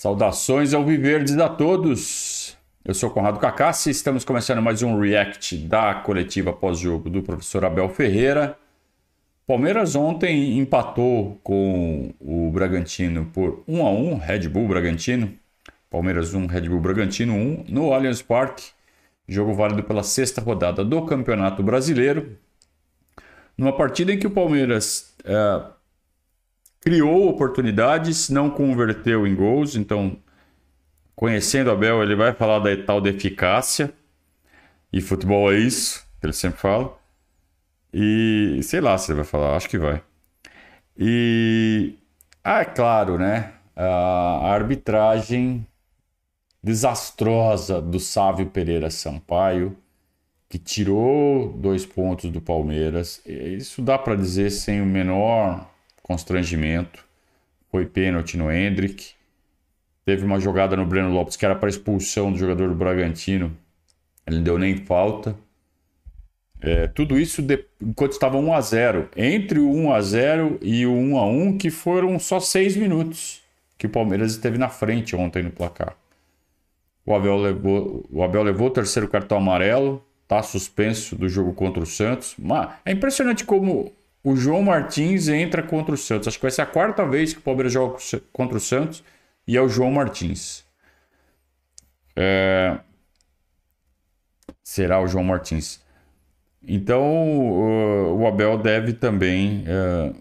Saudações ao Viverdes a todos. Eu sou Conrado Cacassi estamos começando mais um react da coletiva pós-jogo do professor Abel Ferreira. Palmeiras ontem empatou com o Bragantino por 1 a 1, Red Bull Bragantino. Palmeiras 1, Red Bull Bragantino 1 no Allianz Parque. Jogo válido pela sexta rodada do Campeonato Brasileiro. Numa partida em que o Palmeiras é, criou oportunidades, não converteu em gols, então conhecendo Abel, ele vai falar da tal de eficácia. E futebol é isso, que ele sempre fala. E sei lá se ele vai falar, acho que vai. E ah, é claro, né? A arbitragem desastrosa do Sávio Pereira Sampaio, que tirou dois pontos do Palmeiras. Isso dá para dizer sem o menor constrangimento. Foi pênalti no Hendrick. Teve uma jogada no Breno Lopes que era para expulsão do jogador do Bragantino. Ele não deu nem falta. É, tudo isso de, enquanto estava 1 a 0 Entre o 1 a 0 e o 1 a 1 que foram só seis minutos que o Palmeiras esteve na frente ontem no placar. O Abel levou o, Abel levou o terceiro cartão amarelo, está suspenso do jogo contra o Santos. Mas é impressionante como o João Martins entra contra o Santos. Acho que vai ser a quarta vez que o Palmeiras joga contra o Santos e é o João Martins. É... Será o João Martins. Então o Abel deve também é,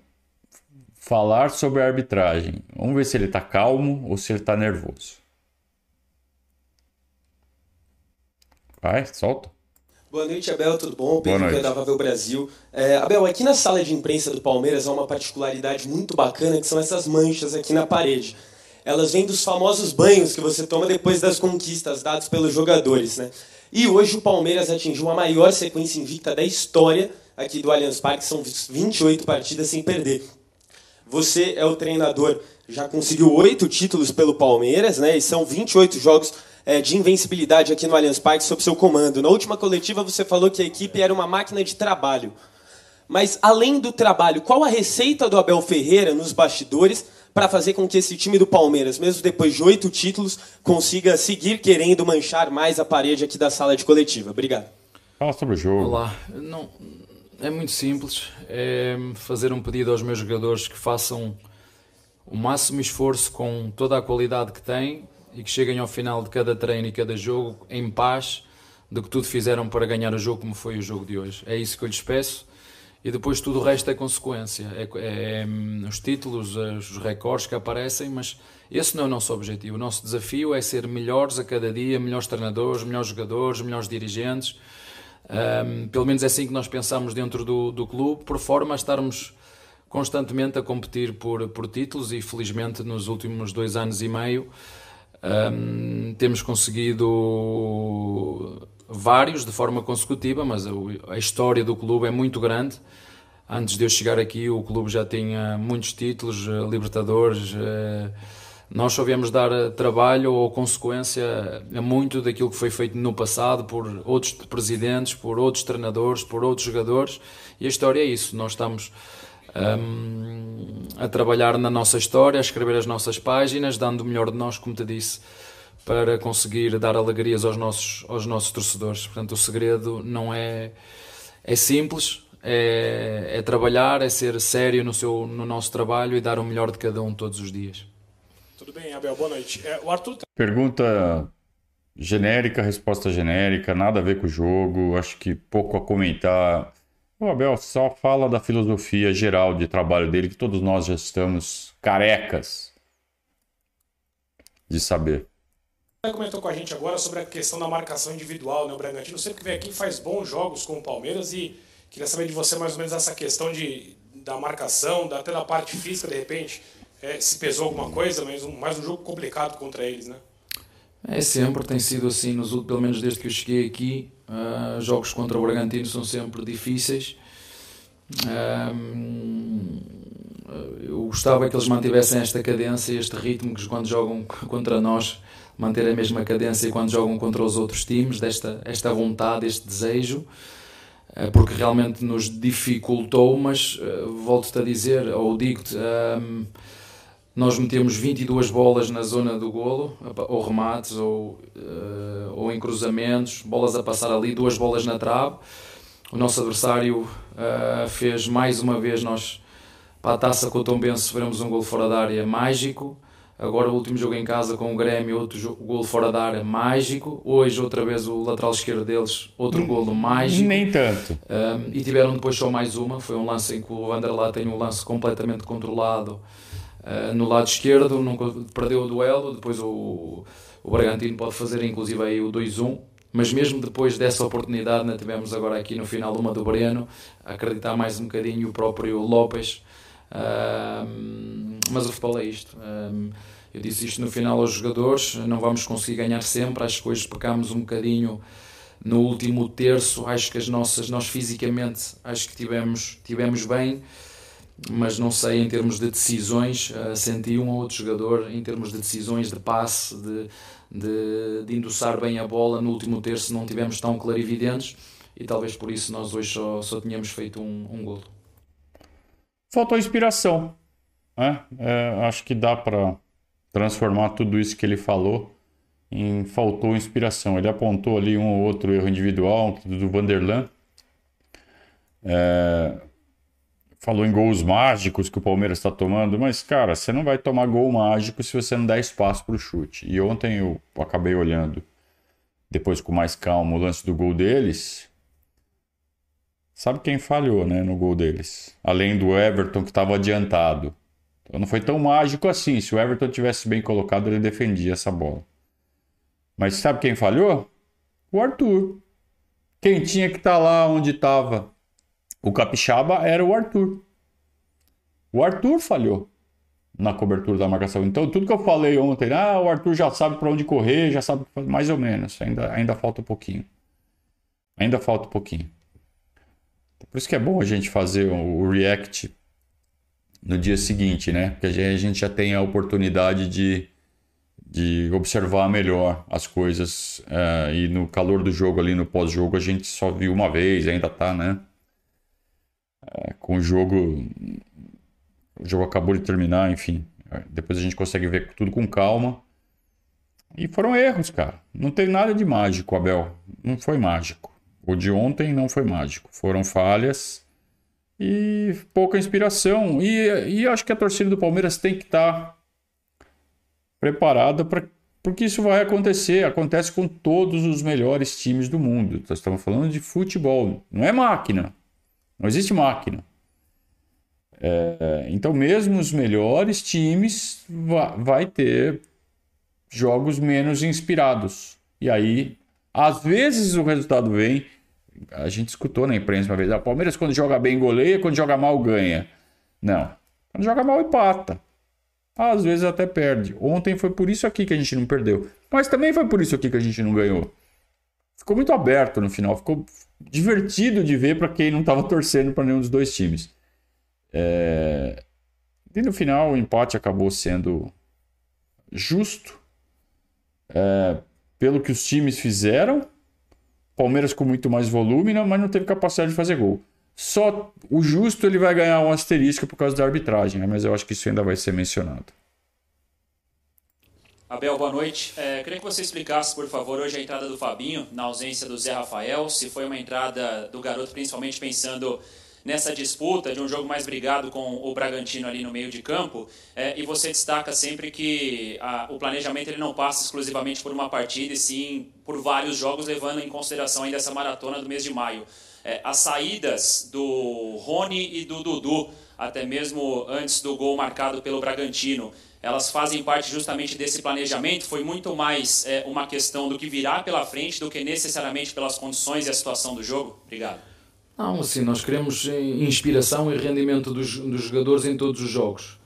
falar sobre a arbitragem. Vamos ver se ele está calmo ou se ele está nervoso. Vai, solta. Boa noite, Abel, tudo bom? Pedro da Vavel Brasil. É, Abel, aqui na sala de imprensa do Palmeiras há uma particularidade muito bacana que são essas manchas aqui na parede. Elas vêm dos famosos banhos que você toma depois das conquistas dadas pelos jogadores, né? E hoje o Palmeiras atingiu a maior sequência invicta da história aqui do Allianz Parque, são 28 partidas sem perder. Você é o treinador, já conseguiu oito títulos pelo Palmeiras, né? E são 28 jogos é, de invencibilidade aqui no Allianz Parque sob seu comando. Na última coletiva você falou que a equipe era uma máquina de trabalho. Mas além do trabalho, qual a receita do Abel Ferreira nos bastidores para fazer com que esse time do Palmeiras, mesmo depois de oito títulos, consiga seguir querendo manchar mais a parede aqui da sala de coletiva? Obrigado. Fala sobre o jogo. Olá. Não, é muito simples. É fazer um pedido aos meus jogadores que façam o máximo esforço com toda a qualidade que têm e que cheguem ao final de cada treino e cada jogo em paz do que tudo fizeram para ganhar o jogo como foi o jogo de hoje. É isso que eu lhes peço e depois tudo o resto é consequência. É, é, é os títulos, os recordes que aparecem, mas esse não é o nosso objetivo. O nosso desafio é ser melhores a cada dia, melhores treinadores, melhores jogadores, melhores dirigentes. Um, pelo menos é assim que nós pensamos dentro do, do clube, por forma a estarmos constantemente a competir por, por títulos e felizmente nos últimos dois anos e meio um, temos conseguido vários de forma consecutiva, mas a, história do clube é muito grande. Antes de eu chegar aqui, o clube já tinha muitos títulos, eh, Libertadores. Eh, nós só viemos dar eh, trabalho ou consequência a muito daquilo que foi feito no passado por outros presidentes, por outros treinadores, por outros jogadores. E a história é isso. Nós estamos um, a trabalhar na nossa história, a escrever as nossas páginas, dando o melhor de nós, como te disse, para conseguir dar alegrias aos nossos, aos nossos torcedores. Portanto, o segredo não é, é simples, é, é trabalhar, é ser sério no, seu, no nosso trabalho e dar o melhor de cada um todos os dias. Tudo bem, Abel, boa noite. É, o Arthur... Tá- Pergunta genérica, resposta genérica, nada a ver com o jogo, acho que pouco a comentar o Abel só fala da filosofia geral de trabalho dele, que todos nós já estamos carecas de saber. Comentou com a gente agora sobre a questão da marcação individual, né? O Bragantino sempre que vem aqui faz bons jogos com o Palmeiras e queria saber de você mais ou menos essa questão de, da marcação, até da parte física, de repente, é, se pesou alguma coisa, mas um, mais um jogo complicado contra eles, né? É sempre, tem sido assim, nos, pelo menos desde que eu cheguei aqui. Uh, jogos contra o Bragantino são sempre difíceis. Uh, eu gostava que eles mantivessem esta cadência, este ritmo, que quando jogam contra nós, manter a mesma cadência quando jogam contra os outros times, desta esta vontade, este desejo, uh, porque realmente nos dificultou. Mas volto-te a dizer, ou digo-te nós metemos 22 bolas na zona do golo, ou remates, ou, uh, ou em cruzamentos, bolas a passar ali, duas bolas na trave. O nosso adversário uh, fez mais uma vez, nós para a taça com o Tom Benz sofremos um gol fora da área mágico. Agora o último jogo em casa com o Grêmio, outro jogo, gol fora da área mágico. Hoje outra vez o lateral esquerdo deles, outro golo mágico. Nem tanto. Um, e tiveram depois só mais uma. Foi um lance em que o Anderlá tem um lance completamente controlado uh, no lado esquerdo, nunca perdeu o duelo. Depois o, o Bragantino pode fazer inclusive aí o 2-1. Mas mesmo depois dessa oportunidade, né, tivemos agora aqui no final uma do Breno, acreditar mais um bocadinho o próprio Lopes mas o futebol é isto. eu disse isto no final aos jogadores: não vamos conseguir ganhar sempre. Acho que hoje pecámos um bocadinho no último terço. Acho que as nossas, nós fisicamente, acho que tivemos, tivemos bem, mas não sei em termos de decisões. Uh, senti um ou outro jogador em termos de decisões, de passe, de, de, de endossar bem a bola. No último terço não tivemos tão clarividentes e talvez por isso nós hoje só, só tínhamos feito um, um golo faltou inspiração. Né? É, acho que dá para transformar tudo isso que ele falou em faltou inspiração. Ele apontou ali um ou outro erro individual do Vanderlan. É, falou em gols mágicos que o Palmeiras está tomando, mas cara, você não vai tomar gol mágico se você não der espaço para o chute. E ontem eu acabei olhando, depois com mais calma, o lance do gol deles. Sabe quem falhou, né, no gol deles? Além do Everton que estava adiantado. Então não foi tão mágico assim. Se o Everton tivesse bem colocado, ele defendia essa bola. Mas sabe quem falhou? O Arthur. Quem tinha que estar tá lá onde estava o Capixaba era o Arthur. O Arthur falhou na cobertura da marcação. Então, tudo que eu falei ontem, ah, o Arthur já sabe para onde correr, já sabe mais ou menos. Ainda, ainda falta um pouquinho. Ainda falta um pouquinho. Por isso que é bom a gente fazer o react no dia seguinte, né? Porque a gente já tem a oportunidade de, de observar melhor as coisas. Uh, e no calor do jogo, ali no pós-jogo, a gente só viu uma vez, ainda tá, né? Uh, com o jogo. O jogo acabou de terminar, enfim. Depois a gente consegue ver tudo com calma. E foram erros, cara. Não teve nada de mágico, Abel. Não foi mágico. O de ontem não foi mágico. Foram falhas e pouca inspiração. E, e acho que a torcida do Palmeiras tem que estar tá preparada para porque isso vai acontecer. Acontece com todos os melhores times do mundo. Nós estamos falando de futebol, não é máquina. Não existe máquina. É, então, mesmo os melhores times vai, vai ter jogos menos inspirados. E aí, às vezes o resultado vem a gente escutou na imprensa uma vez, o ah, Palmeiras quando joga bem goleia, quando joga mal ganha. Não. Quando joga mal empata. Às vezes até perde. Ontem foi por isso aqui que a gente não perdeu. Mas também foi por isso aqui que a gente não ganhou. Ficou muito aberto no final. Ficou divertido de ver para quem não estava torcendo para nenhum dos dois times. É... E no final o empate acabou sendo justo. É... Pelo que os times fizeram Palmeiras com muito mais volume, mas não teve capacidade de fazer gol. Só o justo ele vai ganhar um asterisco por causa da arbitragem, né? mas eu acho que isso ainda vai ser mencionado. Abel, boa noite. É, queria que você explicasse, por favor, hoje a entrada do Fabinho, na ausência do Zé Rafael, se foi uma entrada do garoto, principalmente pensando nessa disputa de um jogo mais brigado com o Bragantino ali no meio de campo, é, e você destaca sempre que a, o planejamento ele não passa exclusivamente por uma partida, e sim por vários jogos, levando em consideração ainda essa maratona do mês de maio. É, as saídas do Rony e do Dudu, até mesmo antes do gol marcado pelo Bragantino, elas fazem parte justamente desse planejamento? Foi muito mais é, uma questão do que virá pela frente do que necessariamente pelas condições e a situação do jogo? Obrigado. Não, assim, nós queremos inspiração e rendimento dos, dos jogadores em todos os jogos.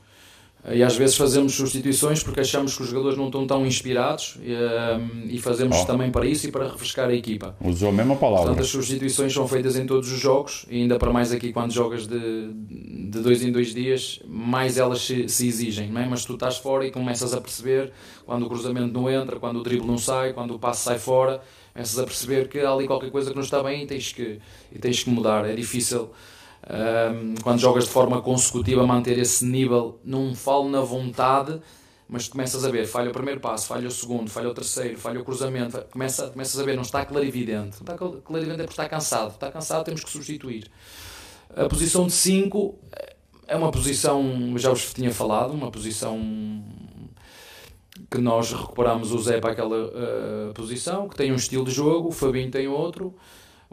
E às vezes fazemos substituições porque achamos que os jogadores não estão tão inspirados e, um, e fazemos oh. também para isso e para refrescar a equipa. Usou a mesma palavra. Portanto, as substituições são feitas em todos os jogos e ainda para mais aqui quando jogas de, de dois em dois dias, mais elas se, se exigem. Não é? Mas tu estás fora e começas a perceber quando o cruzamento não entra, quando o drible não sai, quando o passo sai fora começas a perceber que há ali qualquer coisa que não está bem e tens que, e tens que mudar. É difícil Um, quando jogas de forma consecutiva, manter esse nível, não falo na vontade, mas começas a ver, falha o primeiro passo, falha o segundo, falha o terceiro, falha o cruzamento, começa, começas a ver, não está clarividente. Não está clarividente é porque está cansado. Está cansado, temos que substituir. A posição de 5 é uma posição, já vos tinha falado, uma posição que nós recuperamos o Zé para aquela uh, posição, que tem um estilo de jogo, o Fabinho tem outro,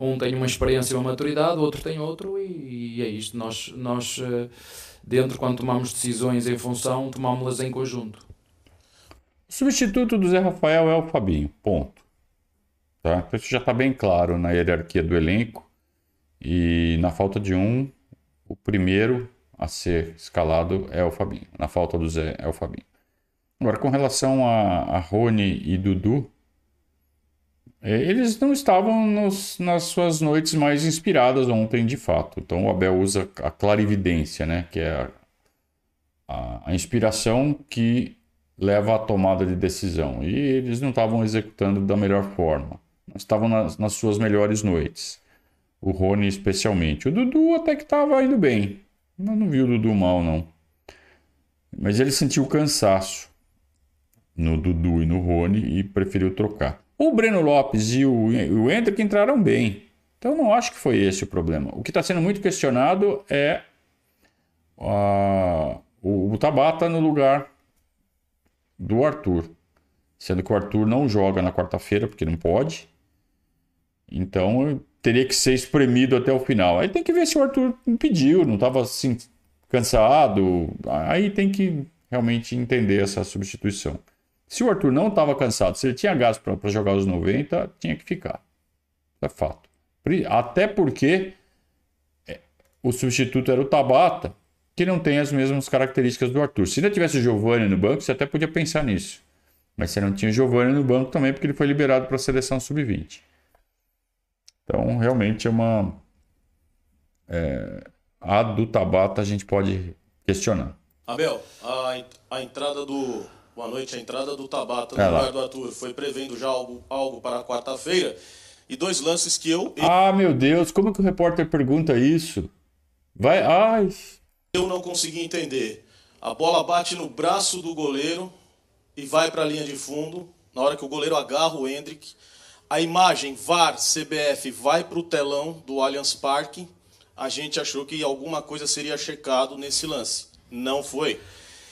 um tem uma experiência e uma maturidade, o outro tem outro, e, e é isto. Nós, nós uh, dentro, quando tomamos decisões em função, tomamos-las em conjunto. O substituto do Zé Rafael é o Fabinho, ponto. Tá? Isso já está bem claro na hierarquia do elenco. E na falta de um, o primeiro a ser escalado é o Fabinho. Na falta do Zé, é o Fabinho. Agora, com relação a, a Rony e Dudu, eles não estavam nos, nas suas noites mais inspiradas ontem, de fato. Então, o Abel usa a clarividência, né? que é a, a, a inspiração que leva à tomada de decisão. E eles não estavam executando da melhor forma. Estavam nas, nas suas melhores noites. O Rony, especialmente. O Dudu até que estava indo bem. Eu não vi o Dudu mal, não. Mas ele sentiu cansaço no Dudu e no Rony e preferiu trocar. O Breno Lopes e o, o Hendrick entraram bem. Então não acho que foi esse o problema. O que está sendo muito questionado é a, o, o Tabata no lugar do Arthur. Sendo que o Arthur não joga na quarta-feira, porque não pode. Então teria que ser espremido até o final. Aí tem que ver se o Arthur pediu, não estava assim cansado. Aí tem que realmente entender essa substituição. Se o Arthur não estava cansado, se ele tinha gás para jogar os 90, tinha que ficar. É fato. Até porque é, o substituto era o Tabata, que não tem as mesmas características do Arthur. Se ainda tivesse o Giovanni no banco, você até podia pensar nisso. Mas você não tinha o Giovanni no banco também, porque ele foi liberado para a seleção sub-20. Então, realmente é uma. É, a do Tabata a gente pode questionar. Abel, a, a entrada do. Boa noite, a entrada do Tabata no lugar do Arthur foi prevendo já algo, algo para quarta-feira. E dois lances que eu. Ah, meu Deus, como que o repórter pergunta isso? Vai. Ai. Eu não consegui entender. A bola bate no braço do goleiro e vai para a linha de fundo. Na hora que o goleiro agarra o Hendrick a imagem VAR CBF vai para o telão do Allianz Parque, a gente achou que alguma coisa seria checado nesse lance. Não foi.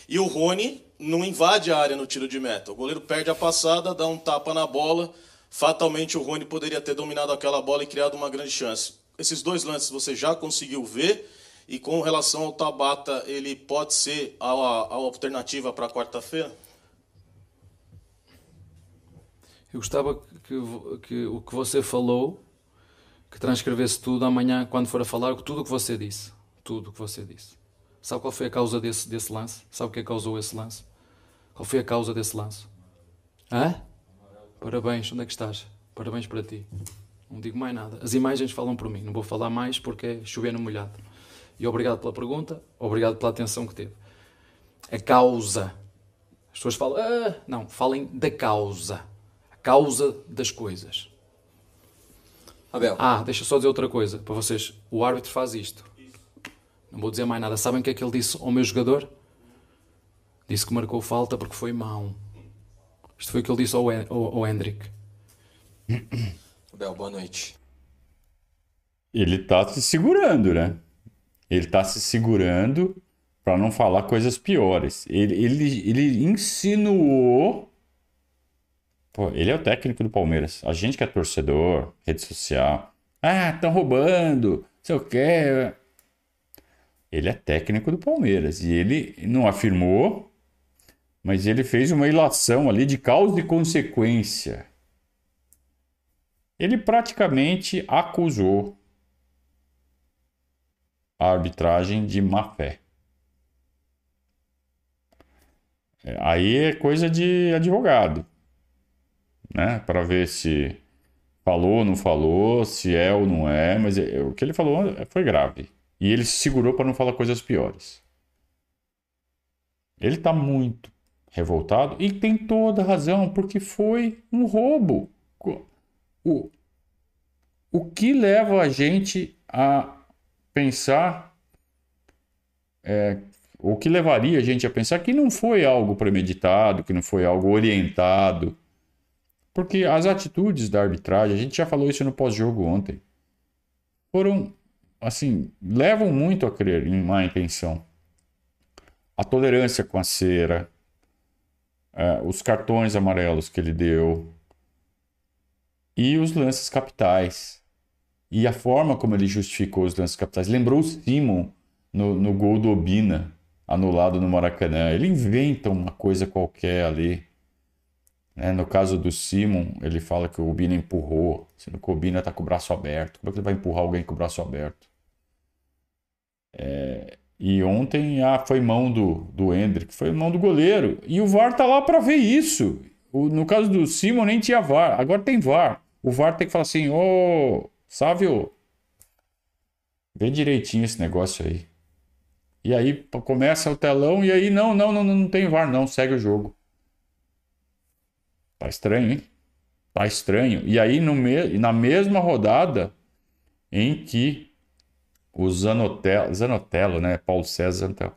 E o Rony não invade a área no tiro de meta. O goleiro perde a passada, dá um tapa na bola. Fatalmente o Rony poderia ter dominado aquela bola e criado uma grande chance. Esses dois lances você já conseguiu ver. E com relação ao Tabata, ele pode ser a, a alternativa para quarta-feira? Eu gostava que, que o que você falou, que transcrevesse tudo amanhã, quando for a falar, tudo o que você disse. Tudo o que você disse. Sabe qual foi a causa desse, desse lance? Sabe o que causou esse lance? Qual foi a causa desse lance? Hã? Parabéns, onde é que estás? Parabéns para ti. Não digo mais nada. As imagens falam por mim. Não vou falar mais porque é chover no molhado. E obrigado pela pergunta, obrigado pela atenção que teve. A causa. As pessoas falam, ah, não, falem da causa causa das coisas. Abel. Ah, deixa só dizer outra coisa para vocês. O árbitro faz isto. Não vou dizer mais nada. Sabem o que é que ele disse ao meu jogador? Disse que marcou falta porque foi mau. Isto foi o que ele disse ao, ao, ao Hendrick. Abel, boa noite. Ele está se segurando, né? Ele está se segurando para não falar coisas piores. Ele, ele, ele insinuou Pô, ele é o técnico do Palmeiras. A gente que é torcedor, rede social. Ah, estão roubando, sei o quê. Ele é técnico do Palmeiras. E ele não afirmou, mas ele fez uma ilação ali de causa e consequência. Ele praticamente acusou a arbitragem de má fé. É, aí é coisa de advogado né? Para ver se falou ou não falou, se é ou não é, mas é, o que ele falou foi grave. E ele se segurou para não falar coisas piores. Ele está muito revoltado e tem toda razão, porque foi um roubo. O, o que leva a gente a pensar é, o que levaria a gente a pensar que não foi algo premeditado, que não foi algo orientado. Porque as atitudes da arbitragem, a gente já falou isso no pós-jogo ontem, foram, assim, levam muito a crer em má intenção. A tolerância com a cera, é, os cartões amarelos que ele deu e os lances capitais. E a forma como ele justificou os lances capitais. Lembrou o Simon no, no gol do Obina anulado no Maracanã. Ele inventa uma coisa qualquer ali. Né? No caso do Simon, ele fala que o Obina empurrou, sendo que o Obina está com o braço aberto. Como é que ele vai empurrar alguém com o braço aberto? É... E ontem ah, foi mão do, do Hendrick, foi mão do goleiro. E o VAR tá lá para ver isso. O, no caso do Simon nem tinha VAR, agora tem VAR. O VAR tem que falar assim: Ô, oh, Sávio, vê direitinho esse negócio aí. E aí começa o telão e aí não, não, não, não tem VAR não, segue o jogo. Tá estranho, hein? Tá estranho. E aí no me... na mesma rodada em que o Zanotello, Zanotello, né, Paulo César Zanotello,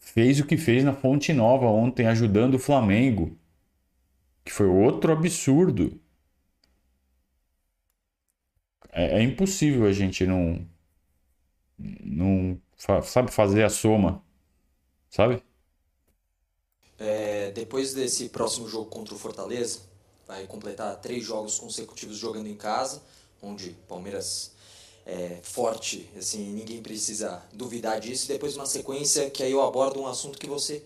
fez o que fez na Fonte Nova ontem ajudando o Flamengo, que foi outro absurdo. É, é impossível a gente não não sabe fazer a soma, sabe? É, depois desse próximo jogo contra o Fortaleza, vai completar três jogos consecutivos jogando em casa, onde Palmeiras é forte, assim, ninguém precisa duvidar disso. Depois uma sequência que aí eu abordo um assunto que você,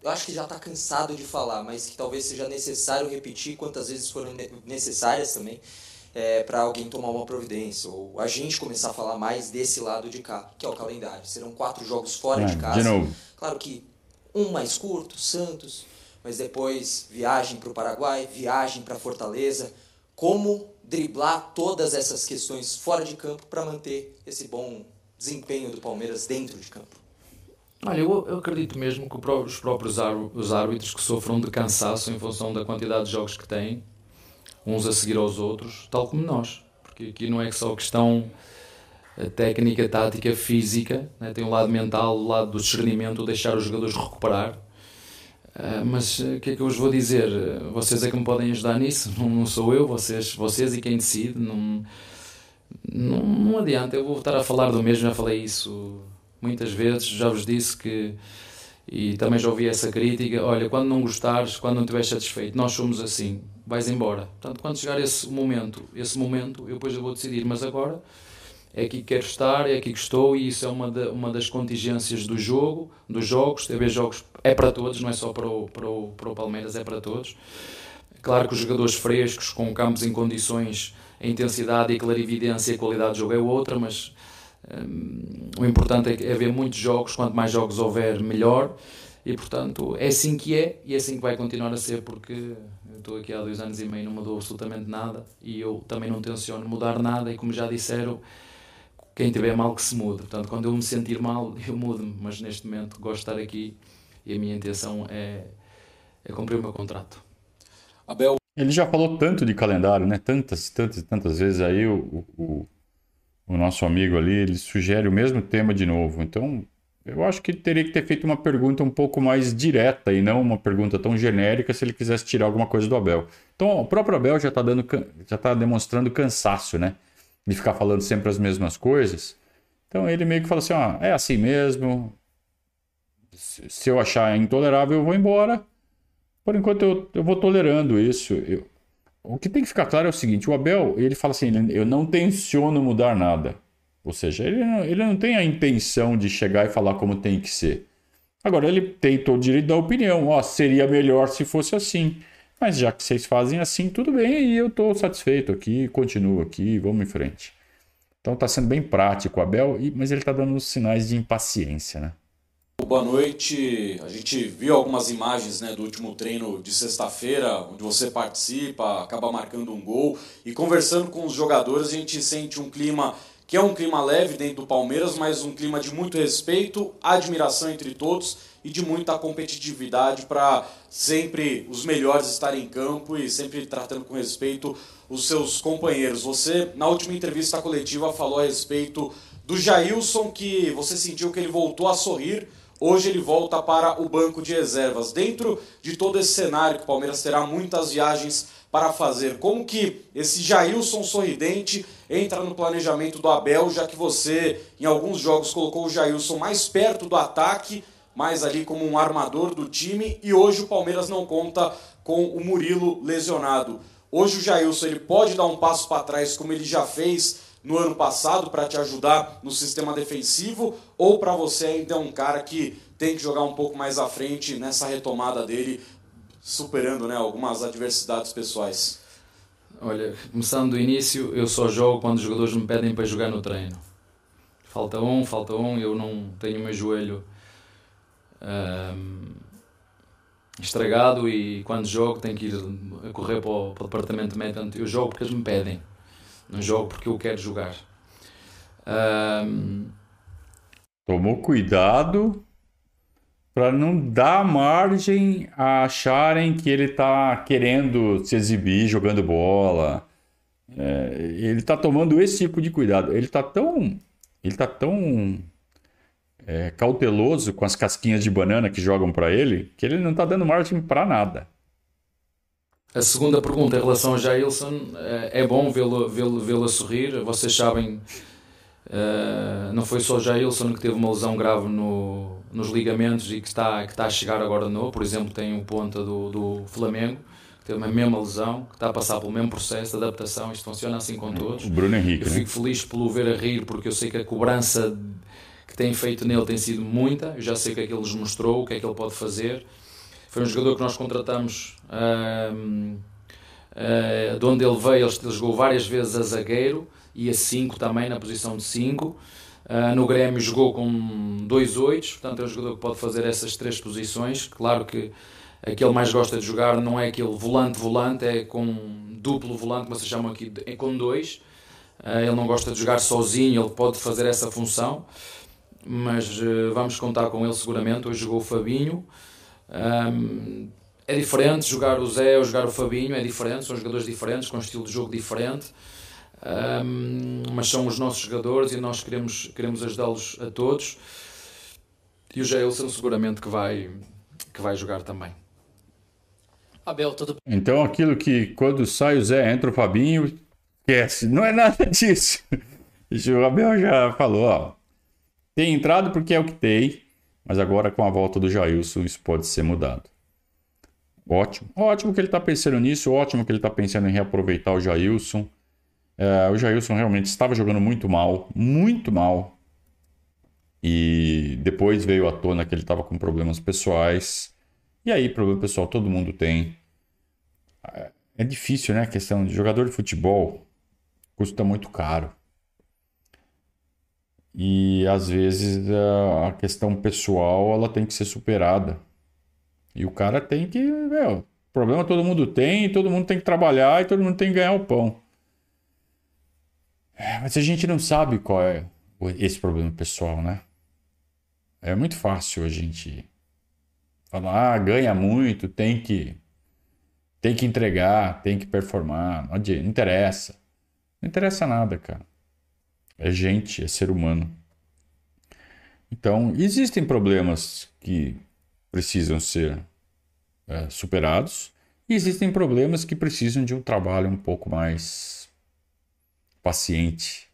eu acho que já está cansado de falar, mas que talvez seja necessário repetir quantas vezes foram necessárias também, é, para alguém tomar uma providência, ou a gente começar a falar mais desse lado de cá, que é o calendário. Serão quatro jogos fora é, de casa. De novo. Claro que um mais curto, Santos, mas depois viagem para o Paraguai, viagem para Fortaleza. Como driblar todas essas questões fora de campo para manter esse bom desempenho do Palmeiras dentro de campo? Olha, eu, eu acredito mesmo que os próprios os árbitros que sofram de cansaço em função da quantidade de jogos que têm, uns a seguir aos outros, tal como nós. Porque aqui não é só questão eh, técnica, tática, física, né? tem o lado mental, o lado do discernimento, deixar os jogadores recuperar. Uh, mas eh, o que é que eu vos vou dizer? Vocês é que me podem ajudar nisso, não, não sou eu, vocês, vocês e quem decide. Não, não, não adianta, eu vou estar a falar do mesmo, já falei isso muitas vezes, já vos disse que e também já ouvi essa crítica, olha, quando não gostares, quando não estiveres satisfeito, nós somos assim, vais embora. Portanto, quando chegar esse momento, esse momento, eu depois eu vou decidir, mas agora é aqui que quero estar, é aqui que estou e isso é uma, de, uma das contingências do jogo, dos jogos, TV jogos é para todos, não é só para o, para o, para o Palmeiras, é para todos. Claro que os jogadores frescos, com campos em condições, a intensidade e a clarividência e a qualidade do jogo é outra, mas um, o importante é, é ver muitos jogos, quanto mais jogos houver, melhor. E portanto, é assim que é e é assim que vai continuar a ser, porque eu estou aqui há dois anos e meio, não mudou absolutamente nada e eu também não tenciono mudar nada. E como já disseram, quem tiver mal que se mude. Portanto, quando eu me sentir mal, eu mudo-me, mas neste momento gosto de estar aqui e a minha intenção é, é cumprir o meu contrato. Abel. Ele já falou tanto de calendário, né? Tantas, tantas, tantas vezes aí o, o, o nosso amigo ali, ele sugere o mesmo tema de novo. Então, eu acho que ele teria que ter feito uma pergunta um pouco mais direta e não uma pergunta tão genérica se ele quisesse tirar alguma coisa do Abel. Então, o próprio Abel já está dando, já está demonstrando cansaço, né? De ficar falando sempre as mesmas coisas. Então, ele meio que fala assim: ó, é assim mesmo. Se eu achar intolerável, eu vou embora. Por enquanto, eu, eu vou tolerando isso. Eu, o que tem que ficar claro é o seguinte: o Abel, ele fala assim, eu não tenciono mudar nada. Ou seja, ele não, ele não tem a intenção de chegar e falar como tem que ser. Agora, ele tem todo o direito da opinião. Ó, seria melhor se fosse assim. Mas já que vocês fazem assim, tudo bem, e eu estou satisfeito aqui, continuo aqui, vamos em frente. Então está sendo bem prático o Abel, mas ele está dando sinais de impaciência, né? Boa noite. A gente viu algumas imagens né, do último treino de sexta-feira, onde você participa, acaba marcando um gol. E conversando com os jogadores, a gente sente um clima que é um clima leve dentro do Palmeiras, mas um clima de muito respeito, admiração entre todos e de muita competitividade para sempre os melhores estarem em campo e sempre tratando com respeito os seus companheiros. Você, na última entrevista coletiva, falou a respeito do Jailson, que você sentiu que ele voltou a sorrir. Hoje ele volta para o banco de reservas. Dentro de todo esse cenário que o Palmeiras terá muitas viagens para fazer, como que esse Jailson sorridente entra no planejamento do Abel, já que você em alguns jogos colocou o Jailson mais perto do ataque, mais ali como um armador do time, e hoje o Palmeiras não conta com o Murilo lesionado. Hoje o Jailson ele pode dar um passo para trás, como ele já fez no ano passado, para te ajudar no sistema defensivo, ou para você ainda é um cara que tem que jogar um pouco mais à frente nessa retomada dele, superando né, algumas adversidades pessoais? Olha, começando do início, eu só jogo quando os jogadores me pedem para jogar no treino. Falta um, falta um, eu não tenho meu joelho estragado e quando jogo tenho que ir correr para o, para o departamento médico. Eu jogo porque eles me pedem, não jogo porque eu quero jogar. Um... Tomou cuidado para não dar margem a acharem que ele está querendo se exibir jogando bola. É, ele está tomando esse tipo de cuidado. Ele está tão, ele tá tão é, cauteloso com as casquinhas de banana que jogam para ele, que ele não está dando margem para nada. A segunda pergunta em relação ao Jailson, é, é bom vê-lo vê -lo, vê -lo a sorrir. Vocês sabem, é, não foi só Jailson que teve uma lesão grave no, nos ligamentos e que está, que está a chegar agora de novo. Por exemplo, tem o ponta do, do Flamengo, que teve a mesma lesão, que está a passar pelo mesmo processo de adaptação. Isto funciona assim com todos. O Bruno Henrique. Eu né? fico feliz pelo ver a rir, porque eu sei que a cobrança que tem feito nele tem sido muita. Eu já sei o que é que ele nos mostrou, o que é que ele pode fazer. Foi um jogador que nós contratamos, uh, de onde ele veio, ele, jogou várias vezes a zagueiro e a 5 também, na posição de 5. Uh, no Grêmio jogou com dois oitos, portanto é um jogador que pode fazer essas três posições. Claro que aquele mais gosta de jogar não é aquele volante-volante, é com duplo volante, que vocês chamam aqui, é com dois. Uh, ele não gosta de jogar sozinho, ele pode fazer essa função mas uh, vamos contar com ele seguramente. Hoje jogou o Fabinho. Um, é diferente jogar o Zé ou jogar o Fabinho, é diferente, são jogadores diferentes, com um estilo de jogo diferente. Um, mas são os nossos jogadores e nós queremos, queremos ajudá-los a todos. E o Jailson seguramente que vai, que vai jogar também. Abel, tudo Então aquilo que quando sai o Zé, entra o Fabinho, esquece. Não é nada disso. O Abel já falou, ó, tem entrado porque é o que tem, mas agora com a volta do Jailson isso pode ser mudado. Ótimo. Ótimo que ele está pensando nisso, ótimo que ele está pensando em reaproveitar o Jailson. É, o Jailson realmente estava jogando muito mal, muito mal. E depois veio à tona que ele estava com problemas pessoais. E aí, problema pessoal todo mundo tem. É, é difícil, né? A questão de jogador de futebol custa muito caro. E às vezes a questão pessoal ela tem que ser superada. E o cara tem que, meu, problema todo mundo tem, todo mundo tem que trabalhar e todo mundo tem que ganhar o pão. É, mas a gente não sabe qual é esse problema pessoal, né? É muito fácil a gente falar, ah, ganha muito, tem que tem que entregar, tem que performar, não, não interessa. Não interessa nada, cara. É gente, é ser humano. Então, existem problemas que precisam ser é, superados e existem problemas que precisam de um trabalho um pouco mais paciente.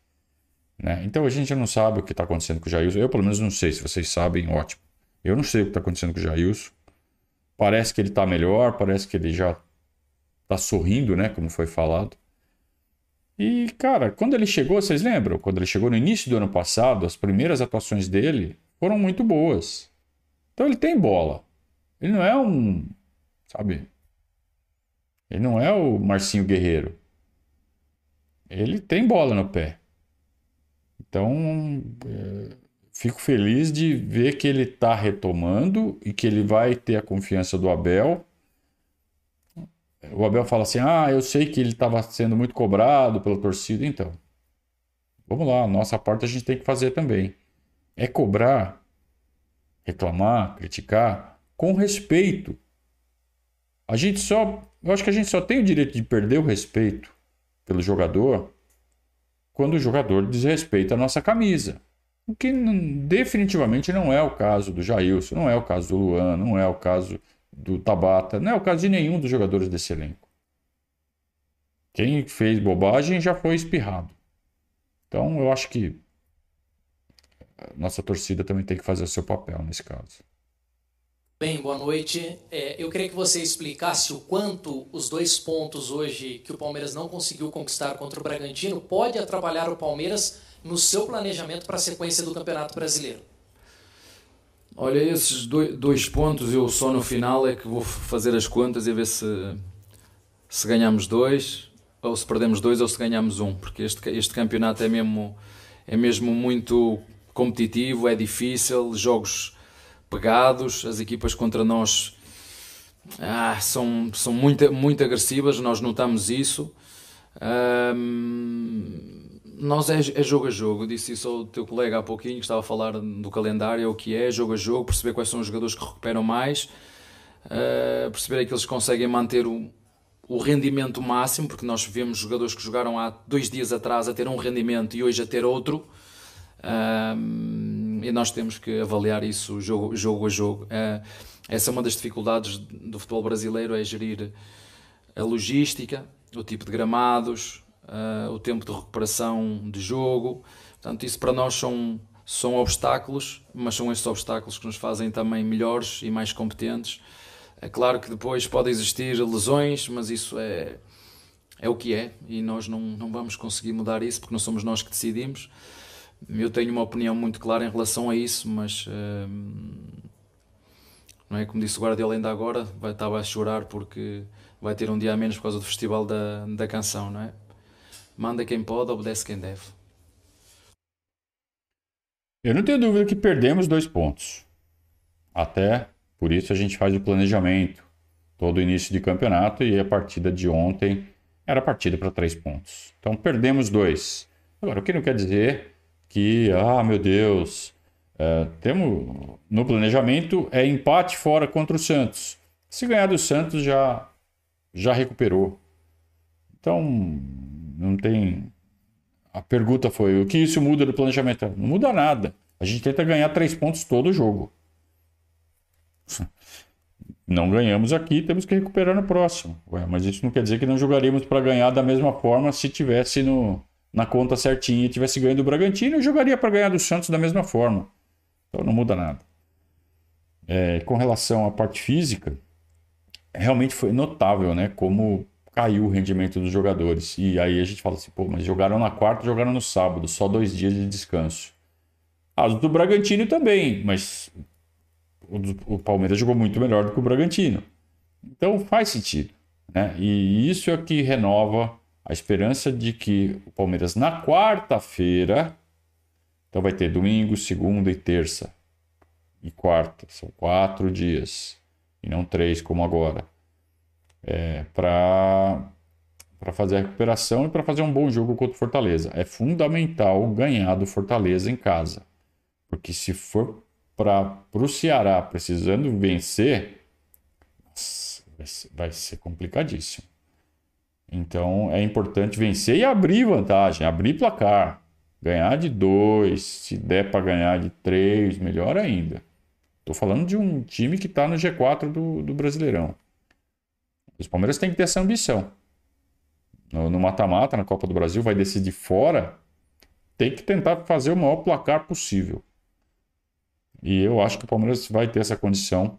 Né? Então, a gente não sabe o que está acontecendo com o Jailson. Eu, pelo menos, não sei. Se vocês sabem, ótimo. Eu não sei o que está acontecendo com o Jailson. Parece que ele está melhor, parece que ele já está sorrindo, né? Como foi falado. E, cara, quando ele chegou, vocês lembram? Quando ele chegou no início do ano passado, as primeiras atuações dele foram muito boas. Então ele tem bola. Ele não é um. Sabe? Ele não é o Marcinho Guerreiro. Ele tem bola no pé. Então, é, fico feliz de ver que ele está retomando e que ele vai ter a confiança do Abel o Abel fala assim: ah, eu sei que ele estava sendo muito cobrado pela torcida. Então, vamos lá, nossa parte a gente tem que fazer também. É cobrar, reclamar, criticar com respeito. A gente só, eu acho que a gente só tem o direito de perder o respeito pelo jogador quando o jogador desrespeita a nossa camisa. O que definitivamente não é o caso do Jailson, não é o caso do Luan, não é o caso do Tabata, não é o caso de nenhum dos jogadores desse elenco. Quem fez bobagem já foi espirrado. Então eu acho que nossa torcida também tem que fazer o seu papel nesse caso. Bem, boa noite. É, eu queria que você explicasse o quanto os dois pontos hoje que o Palmeiras não conseguiu conquistar contra o Bragantino pode atrapalhar o Palmeiras no seu planejamento para a sequência do Campeonato Brasileiro. Olha, esses dois, pontos eu só no final é que vou fazer as contas e ver se, se ganhamos dois, ou se perdemos dois, ou se ganhamos um, porque este, este campeonato é mesmo, é mesmo muito competitivo, é difícil, jogos pegados, as equipas contra nós ah, são, são muito, muito agressivas, nós notamos isso. Nós é, é, jogo a jogo, eu disse isso ao teu colega há pouquinho que estava a falar do calendário, é o que é, jogo a jogo, perceber quais são os jogadores que recuperam mais, uh, perceber que eles conseguem manter o, o rendimento máximo, porque nós vemos jogadores que jogaram há dois dias atrás a ter um rendimento e hoje a ter outro. Um, e nós temos que avaliar isso jogo, jogo a jogo. Uh, essa é uma das dificuldades do futebol brasileiro, é gerir a logística, o tipo de gramados, uh, o tempo de recuperação de jogo. Portanto, isso para nós são, são obstáculos, mas são esses obstáculos que nos fazem também melhores e mais competentes. É claro que depois podem existir lesões, mas isso é, é o que é e nós não, não vamos conseguir mudar isso porque não somos nós que decidimos. Eu tenho uma opinião muito clara em relação a isso, mas hum, não é como disse o Guardiola ainda agora, vai estar a chorar porque vai ter um dia a menos por causa do festival da, da canção, não é? Manda quem pode, obedece quem deve. Eu não tenho dúvida que perdemos dois pontos. Até por isso a gente faz o planejamento todo o início de campeonato e a partida de ontem era partida para três pontos. Então perdemos dois. Agora, o que não quer dizer que, ah, meu Deus, é, temos no planejamento é empate fora contra o Santos. Se ganhar do Santos já já recuperou. Então não tem. A pergunta foi: o que isso muda do planejamento? Não muda nada. A gente tenta ganhar três pontos todo jogo. Não ganhamos aqui, temos que recuperar no próximo. Ué, mas isso não quer dizer que não jogaríamos para ganhar da mesma forma se tivesse no, na conta certinha e tivesse ganho do Bragantino, eu jogaria para ganhar do Santos da mesma forma. Então não muda nada. É, com relação à parte física, realmente foi notável, né? Como caiu o rendimento dos jogadores. E aí a gente fala assim, pô, mas jogaram na quarta, jogaram no sábado, só dois dias de descanso. As do Bragantino também, mas o, o Palmeiras jogou muito melhor do que o Bragantino. Então faz sentido. Né? E isso é que renova a esperança de que o Palmeiras na quarta-feira, então vai ter domingo, segunda e terça e quarta, são quatro dias e não três como agora, é, para fazer a recuperação e para fazer um bom jogo contra o Fortaleza. É fundamental ganhar do Fortaleza em casa, porque se for para o Ceará precisando vencer, vai ser complicadíssimo. Então é importante vencer e abrir vantagem, abrir placar. Ganhar de dois, se der para ganhar de três, melhor ainda. Estou falando de um time que está no G4 do, do Brasileirão. Os Palmeiras têm que ter essa ambição. No mata-mata, na Copa do Brasil, vai decidir fora. Tem que tentar fazer o maior placar possível. E eu acho que o Palmeiras vai ter essa condição,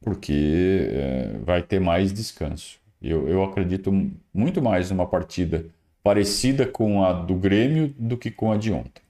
porque é, vai ter mais descanso. Eu, eu acredito muito mais numa partida parecida com a do Grêmio do que com a de ontem.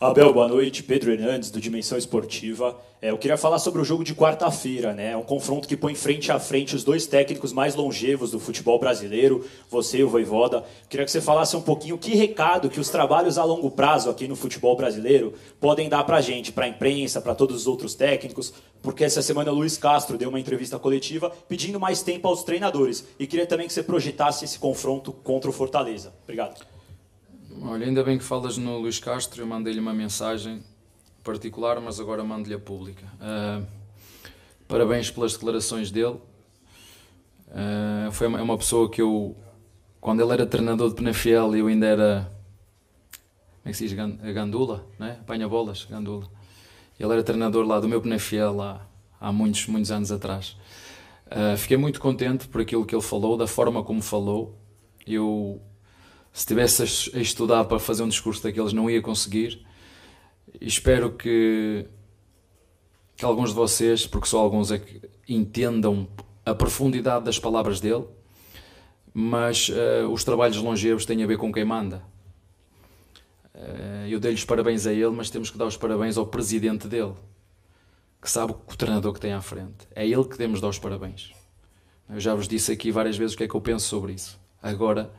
Abel, boa noite. Pedro Hernandes, do Dimensão Esportiva. É, eu queria falar sobre o jogo de quarta-feira, né? É um confronto que põe frente a frente os dois técnicos mais longevos do futebol brasileiro, você e o Voivoda. Queria que você falasse um pouquinho que recado que os trabalhos a longo prazo aqui no futebol brasileiro podem dar pra gente, pra imprensa, para todos os outros técnicos, porque essa semana o Luiz Castro deu uma entrevista coletiva pedindo mais tempo aos treinadores. E queria também que você projetasse esse confronto contra o Fortaleza. Obrigado. Olha, ainda bem que falas no Luís Castro, eu mandei-lhe uma mensagem particular, mas agora mando-lhe a pública. Uh, parabéns pelas declarações dele. Uh, foi uma, é uma pessoa que eu quando ele era treinador de Penafiel eu ainda era como é que se diz? Gandula, né? apanha bolas, Gandula. Ele era treinador lá do meu Penafiel lá, há muitos, muitos anos atrás. Uh, fiquei muito contente por aquilo que ele falou, da forma como falou. Eu, se tivesse a estudar para fazer um discurso daqueles, não ia conseguir. E espero que, que alguns de vocês, porque só alguns é que entendam a profundidade das palavras dele, mas uh, os trabalhos longevos têm a ver com quem manda. Uh, eu dei-lhes parabéns a ele, mas temos que dar os parabéns ao presidente dele que sabe o treinador que tem à frente. É ele que temos de dar os parabéns. Eu já vos disse aqui várias vezes o que é que eu penso sobre isso. Agora,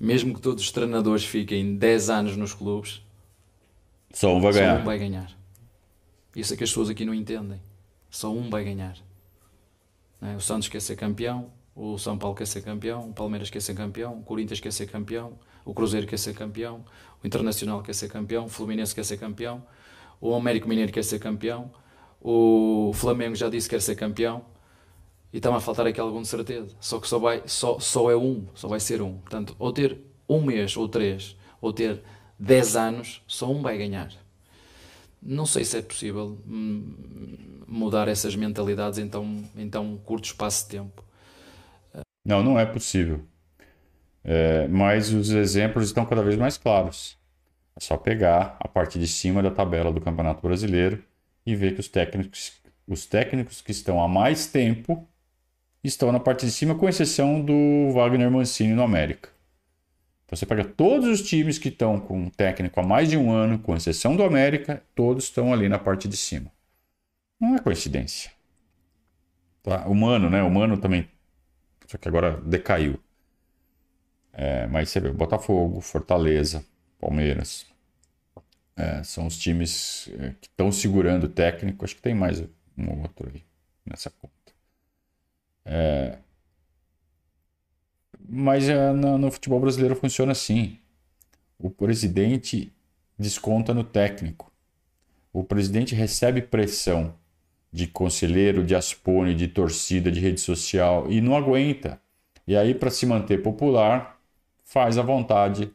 mesmo que todos os treinadores fiquem 10 anos nos clubes, só um vai ganhar. Só um vai ganhar. Isso é que as pessoas aqui não entendem. Só um vai ganhar. É? O Santos quer ser campeão, o São Paulo quer ser campeão, o Palmeiras quer ser campeão, o Corinthians quer ser campeão, o Cruzeiro quer ser campeão, o Internacional quer ser campeão, o Fluminense quer ser campeão, o Américo Mineiro quer ser campeão, o Flamengo já disse que quer ser campeão e está-me a faltar aqui algum de certeza. Só que só, vai, só, só é um, só vai ser um. Portanto, ou ter um mês ou três, ou ter dez anos, só um vai ganhar. Não sei se é possível hum, mudar essas mentalidades em tão, em tão curto espaço de tempo. Não, não é possível. É, mas os exemplos estão cada vez mais claros. É só pegar a parte de cima da tabela do Campeonato Brasileiro e ver que os técnicos, os técnicos que estão há mais tempo estão na parte de cima, com exceção do Wagner Mancini no América. Então você pega todos os times que estão com um técnico há mais de um ano, com exceção do América, todos estão ali na parte de cima. Não é coincidência. Tá? Humano, né? Humano também. Só que agora decaiu. É, mas você vê Botafogo, Fortaleza, Palmeiras, é, são os times é, que estão segurando o técnico. Acho que tem mais um ou outro aí nessa conta. É, mas é, no, no, futebol brasileiro funciona assim. O presidente desconta no técnico. O presidente recebe pressão de conselheiro, de aspone, de torcida, de rede social e não aguenta. E aí, para se manter popular, faz a vontade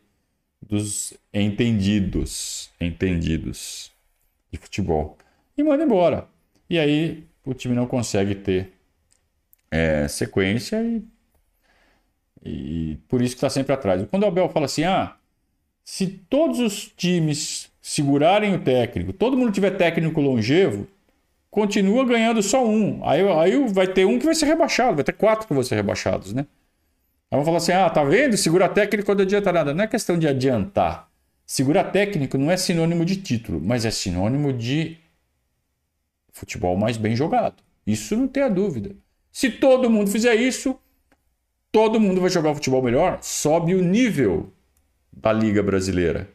dos entendidos, entendidos de futebol e manda embora. E aí o time não consegue ter é, sequência e, e por isso que está sempre atrás. Quando o Abel fala assim, ah, se todos os times segurarem o técnico, todo mundo tiver técnico longevo, continua ganhando só um. Aí, aí vai ter um que vai ser rebaixado, vai ter quatro que vão ser rebaixados, né? Aí vão falar assim: ah, tá vendo? Segura técnico não adianta nada. Não é questão de adiantar. Segura técnico não é sinônimo de título, mas é sinônimo de futebol mais bem jogado. Isso não tem a dúvida. Se todo mundo fizer isso, todo mundo vai jogar futebol melhor, sobe o nível da Liga Brasileira.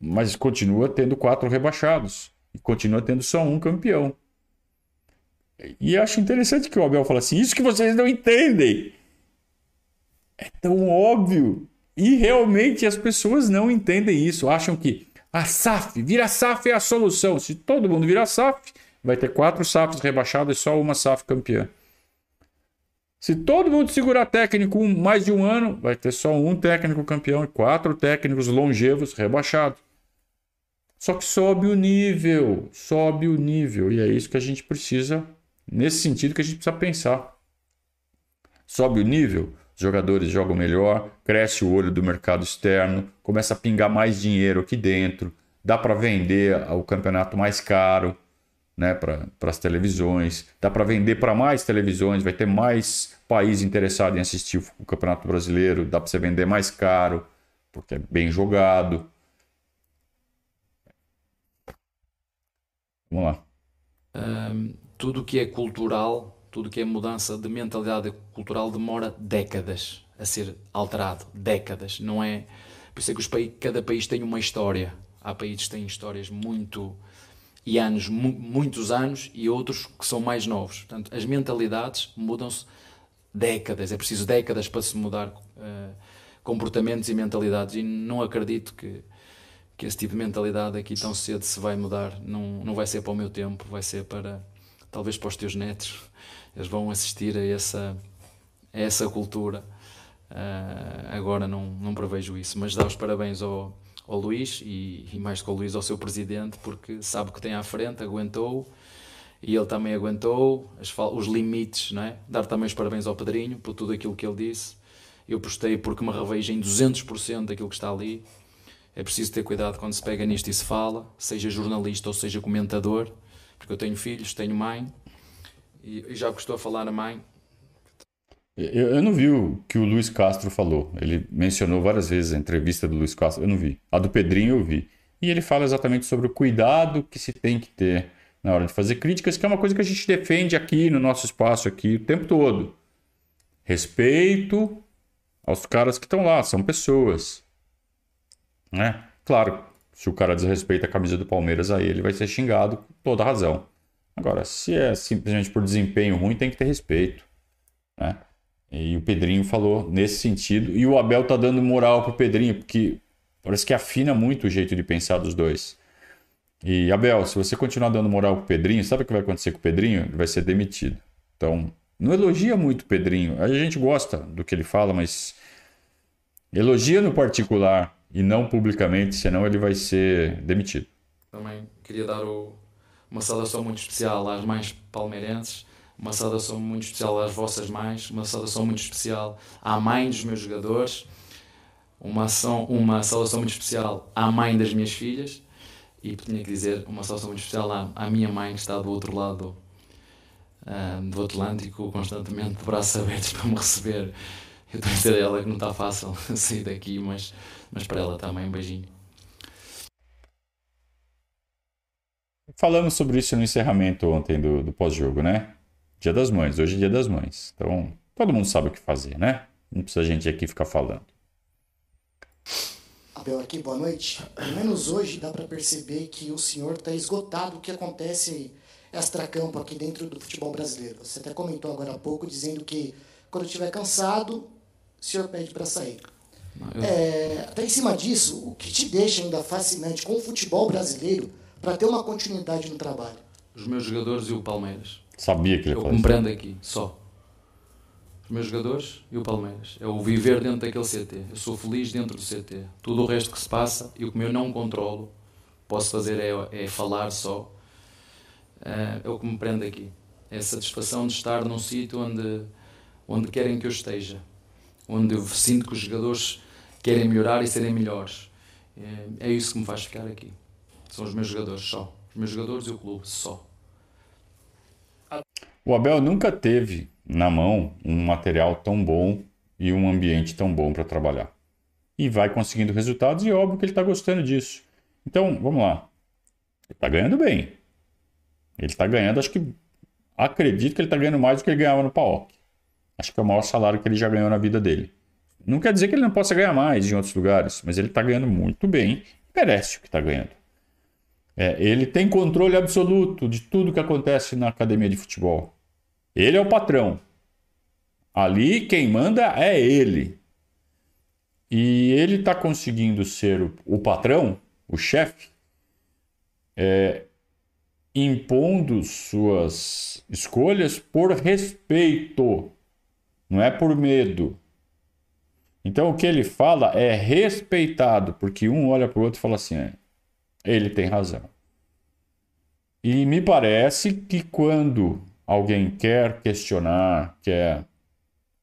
Mas continua tendo quatro rebaixados e continua tendo só um campeão. E acho interessante que o Abel fala assim: isso que vocês não entendem. É tão óbvio. E realmente as pessoas não entendem isso. Acham que a SAF, vira SAF é a solução. Se todo mundo virar SAF, vai ter quatro SAFs rebaixadas e só uma SAF campeã. Se todo mundo segurar técnico mais de um ano, vai ter só um técnico campeão e quatro técnicos longevos rebaixados. Só que sobe o nível, sobe o nível. E é isso que a gente precisa Nesse sentido que a gente precisa pensar. Sobe o nível, os jogadores jogam melhor, cresce o olho do mercado externo, começa a pingar mais dinheiro aqui dentro, dá para vender o campeonato mais caro né, para as televisões, dá para vender para mais televisões, vai ter mais país interessado em assistir o Campeonato Brasileiro, dá para você vender mais caro, porque é bem jogado. Vamos lá. Um, tudo que é cultural, tudo que é mudança de mentalidade cultural demora décadas a ser alterado. Décadas. Não é. Por isso é que cada país tem uma história. Há países que têm histórias muito. E anos, mu muitos anos, e outros que são mais novos. Portanto, as mentalidades mudam-se décadas. É preciso décadas para se mudar uh, comportamentos e mentalidades. E não acredito que que esse tipo de mentalidade aqui tão cedo se vai mudar. Não, não vai ser para o meu tempo, vai ser para, talvez para os teus netos, eles vão assistir a essa, a essa cultura. Uh, agora não, não prevejo isso, mas dá os parabéns ao, ao Luís e, e mais que ao Luís, ao seu presidente, porque sabe que tem à frente, aguentou e ele também aguentou as, os limites, não é? Dar também os parabéns ao Pedrinho por tudo aquilo que ele disse. Eu postei porque me revejo em 200% daquilo que está ali. É preciso ter cuidado quando se pega nisto e se fala, seja jornalista ou seja comentador, porque eu tenho filhos, tenho mãe e, e já gostou a falar a mãe. Eu, eu, não vi o que o Luiz Castro falou. Ele mencionou várias vezes a entrevista do Luiz Castro. Eu não vi. A do Pedrinho eu vi. E ele fala exatamente sobre o cuidado que se tem que ter na hora de fazer críticas, que é uma coisa que a gente defende aqui no nosso espaço aqui o tempo todo. Respeito aos caras que estão lá, são pessoas. Né? Claro, se o cara desrespeita a camisa do Palmeiras, aí ele vai ser xingado com toda razão. Agora, se é simplesmente por desempenho ruim, tem que ter respeito. Né? E o Pedrinho falou nesse sentido. E o Abel tá dando moral pro Pedrinho, porque parece que afina muito o jeito de pensar dos dois. E, Abel, se você continuar dando moral pro Pedrinho, sabe o que vai acontecer com o Pedrinho? Ele vai ser demitido. Então, não elogia muito o Pedrinho. A gente gosta do que ele fala, mas elogia no particular e não publicamente, senão ele vai ser demitido. Também queria dar o, uma saudação muito especial às mães palmeirenses, uma saudação muito especial às vossas mães, uma saudação muito especial à mãe dos meus jogadores, uma, ação, uma saudação muito especial à mãe das minhas filhas e tinha que dizer uma saudação muito especial à, à minha mãe, que está do outro lado uh, do Atlântico, constantemente de braços abertos para me receber. Eu tenho a dizer a ela que não está fácil sair daqui, mas, mas para ela também um beijinho. Falamos sobre isso no encerramento ontem do, do pós-jogo, né? Dia das Mães, hoje é Dia das Mães. Então, todo mundo sabe o que fazer, né? Não precisa a gente aqui ficar falando. Abel aqui, boa noite. Pelo menos hoje dá para perceber que o senhor está esgotado o que acontece extra-campo aqui dentro do futebol brasileiro. Você até comentou agora há pouco dizendo que quando estiver cansado, o senhor pede para sair. É, até em cima disso, o que te deixa ainda fascinante com o futebol brasileiro para ter uma continuidade no trabalho? Os meus jogadores e o Palmeiras. Sabia que ele Eu compreendo aqui, só os meus jogadores e o Palmeiras. É o viver dentro daquele CT. Eu sou feliz dentro do CT. Tudo o resto que se passa e o que eu não controlo, posso fazer é, é falar só. É, é o que me prende aqui. É a satisfação de estar num sítio onde, onde querem que eu esteja. Onde eu sinto que os jogadores querem melhorar e serem melhores. É, é isso que me faz ficar aqui. São os meus jogadores só. Os meus jogadores e o clube só. O Abel nunca teve na mão um material tão bom e um ambiente tão bom para trabalhar. E vai conseguindo resultados e óbvio que ele está gostando disso. Então, vamos lá. Ele está ganhando bem. Ele está ganhando, acho que. Acredito que ele está ganhando mais do que ele ganhava no PAOC. Acho que é o maior salário que ele já ganhou na vida dele. Não quer dizer que ele não possa ganhar mais em outros lugares, mas ele está ganhando muito bem merece o que está ganhando. É, ele tem controle absoluto de tudo que acontece na academia de futebol. Ele é o patrão. Ali quem manda é ele. E ele está conseguindo ser o, o, patrão, o chefe, é, impondo suas escolhas por respeito, não é por medo. Então o que ele fala é respeitado, porque um olha para o outro e fala assim: é, ele tem razão. E me parece que quando alguém quer questionar, quer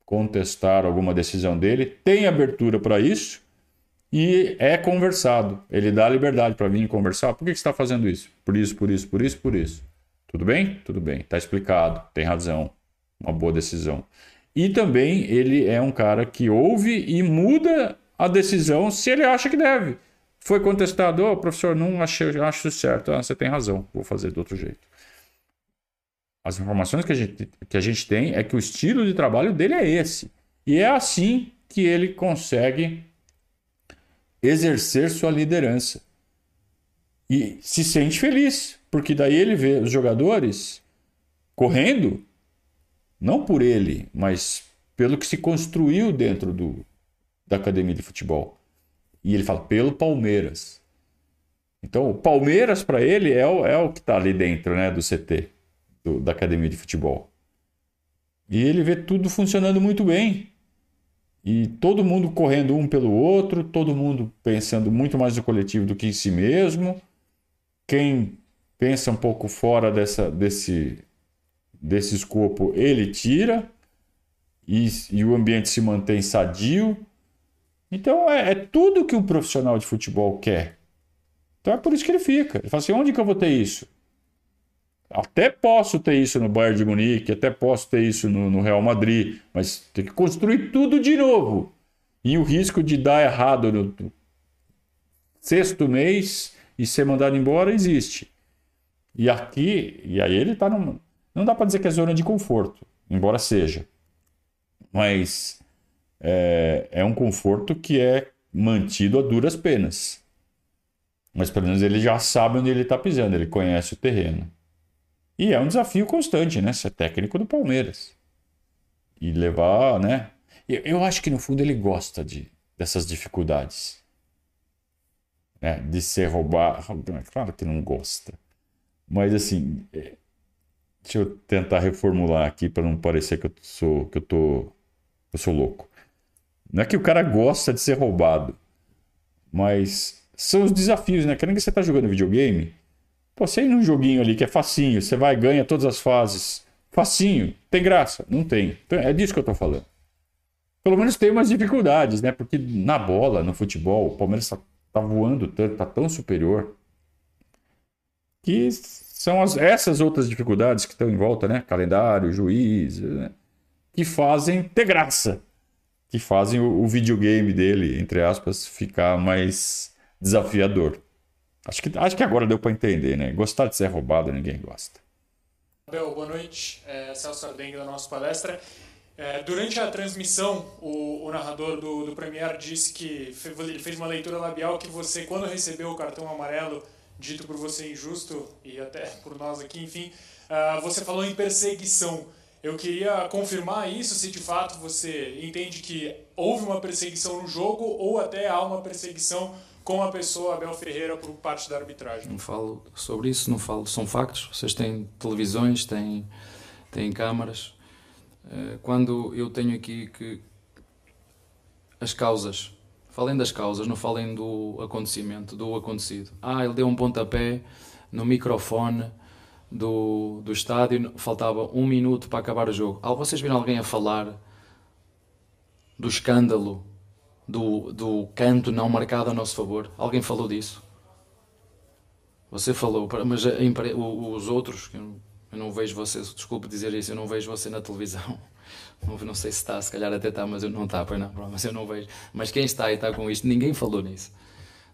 contestar alguma decisão dele, tem abertura para isso e é conversado. Ele dá liberdade para vir conversar. Por que, você está fazendo isso? Por isso, por isso, por isso, por isso. Tudo bem? Tudo bem. Está explicado. Tem razão. Uma boa decisão. E também ele é um cara que ouve e muda a decisão se ele acha que deve. Foi contestado, oh, professor, não achei, acho certo. Ah, você tem razão, vou fazer do outro jeito. As informações que a, gente, que a gente tem é que o estilo de trabalho dele é esse. E é assim que ele consegue exercer sua liderança. E se sente feliz, porque daí ele vê os jogadores correndo, não por ele, mas pelo que se construiu dentro do, da academia de futebol. E ele fala, pelo Palmeiras. Então, o Palmeiras para ele é o, é o que está ali dentro né, do CT do, da academia de futebol. E ele vê tudo funcionando muito bem. e todo mundo correndo um pelo outro, todo mundo pensando muito mais no coletivo do que em si mesmo. Quem pensa um pouco fora dessa, desse, desse escopo, ele tira e, e o ambiente se mantém sadio. Então é, é tudo que o profissional de futebol quer. Então é por isso que ele fica. Ele fala assim: onde que eu vou ter isso? Até posso ter isso no Bayern de Munique, até posso ter isso no, no, Real Madrid, mas tem que construir tudo de novo. E o risco de dar errado no sexto mês e ser mandado embora existe. E aqui, e aí ele está num. Não dá para dizer que é zona de conforto, embora seja. Mas é, é um conforto que é mantido a duras penas. Mas pelo menos ele já sabe onde ele está pisando, ele conhece o terreno. E é um desafio constante, né? Ser técnico do Palmeiras. E levar, né? Eu, eu acho que no fundo ele gosta de, dessas dificuldades. Né? De ser roubado. Claro que não gosta. Mas assim, é, deixa eu tentar reformular aqui para não parecer que eu sou que eu tô eu sou louco. Não é que o cara gosta de ser roubado, mas são os desafios, né? Querendo que você tá jogando videogame, Pô, você ir num joguinho ali que é facinho, você vai ganha todas as fases. Facinho, tem graça? Não tem. Então, é disso que eu tô falando. Pelo menos tem umas dificuldades, né? Porque na bola, no futebol, o Palmeiras tá, tá voando tanto, tá tão superior. Que são as, essas outras dificuldades que estão em volta, né? Calendário, juiz, né? que fazem ter graça. Que fazem o, o videogame dele, entre aspas, ficar mais desafiador. Acho que, acho que agora deu para entender, né? Gostar de ser roubado, ninguém gosta. Abel, boa noite. É, Celso Ardengue da nossa palestra. É, durante a transmissão, o, o narrador do, do Premier disse que ele fez uma leitura labial que você, quando recebeu o cartão amarelo, dito por você injusto, e até por nós aqui, enfim, uh, você falou em perseguição. Eu queria confirmar isso, se de fato você entende que houve uma perseguição no jogo ou até há uma perseguição com a pessoa Abel Ferreira por parte da arbitragem. Não falo sobre isso, não falo, são factos. Vocês têm televisões, têm, têm câmaras. Eh, quando eu tenho aqui que as causas, falem das causas, não falem do acontecimento, do acontecido. Ah, ele deu um pontapé no microfone do, do estádio, faltava um minuto para acabar o jogo. Ah, vocês viram alguém a falar do escândalo do, do canto não marcado a nosso favor. Alguém falou disso? Você falou, mas os outros, eu não vejo você, desculpe dizer isso, eu não vejo você na televisão. Não, não sei se está, se calhar até está, mas eu não está, pois não, mas eu não vejo. Mas quem está e está com isto, ninguém falou nisso.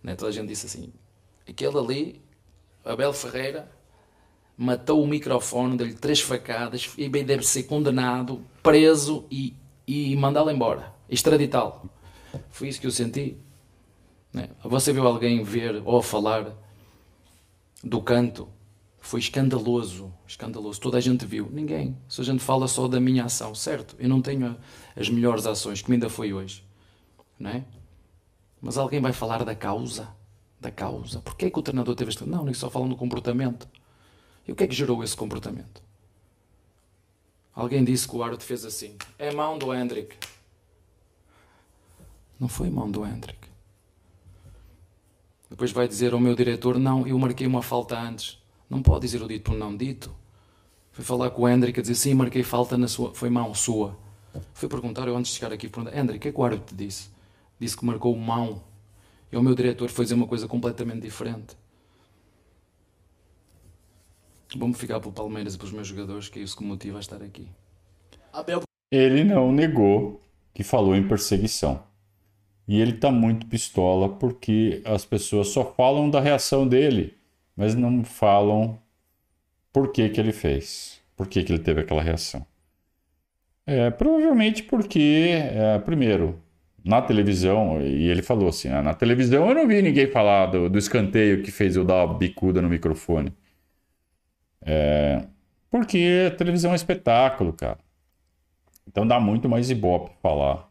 Né? Toda a gente disse assim: aquele ali, Abel Ferreira, matou o microfone, deu-lhe três facadas e bem deve ser condenado, preso e, e mandá-lo embora, extraditá-lo. Foi isso que eu senti. Né? Você viu alguém ver ou falar do canto? Foi escandaloso, escandaloso. Toda a gente viu. Ninguém. Se a gente fala só da minha ação, certo? Eu não tenho as melhores ações, que ainda foi hoje. Não é? Mas alguém vai falar da causa? Da causa. Porquê que o treinador teve este... Não, nem só falam do comportamento. E o que é que gerou esse comportamento? Alguém disse que o árbitro fez assim. É mão do Hendrick. Não foi mão do Hendrick. Depois vai dizer ao meu diretor: Não, eu marquei uma falta antes. Não pode dizer o dito por não dito. Foi falar com o Hendrick a dizer: Sim, marquei falta na sua. Foi mão sua. Fui perguntar, eu antes de chegar aqui, Hendrick, o que é que o árbitro disse? Disse que marcou mão. E o meu diretor foi dizer uma coisa completamente diferente. Vamos ficar pelo Palmeiras e pelos meus jogadores, que é isso que me motiva a estar aqui. Ele não negou que falou em perseguição. E ele está muito pistola porque as pessoas só falam da reação dele, mas não falam por que, que ele fez, por que, que ele teve aquela reação. É, provavelmente porque, é, primeiro, na televisão, e ele falou assim: ah, na televisão eu não vi ninguém falar do, do escanteio que fez eu dar uma bicuda no microfone. É, porque a televisão é espetáculo, cara. Então dá muito mais ibope falar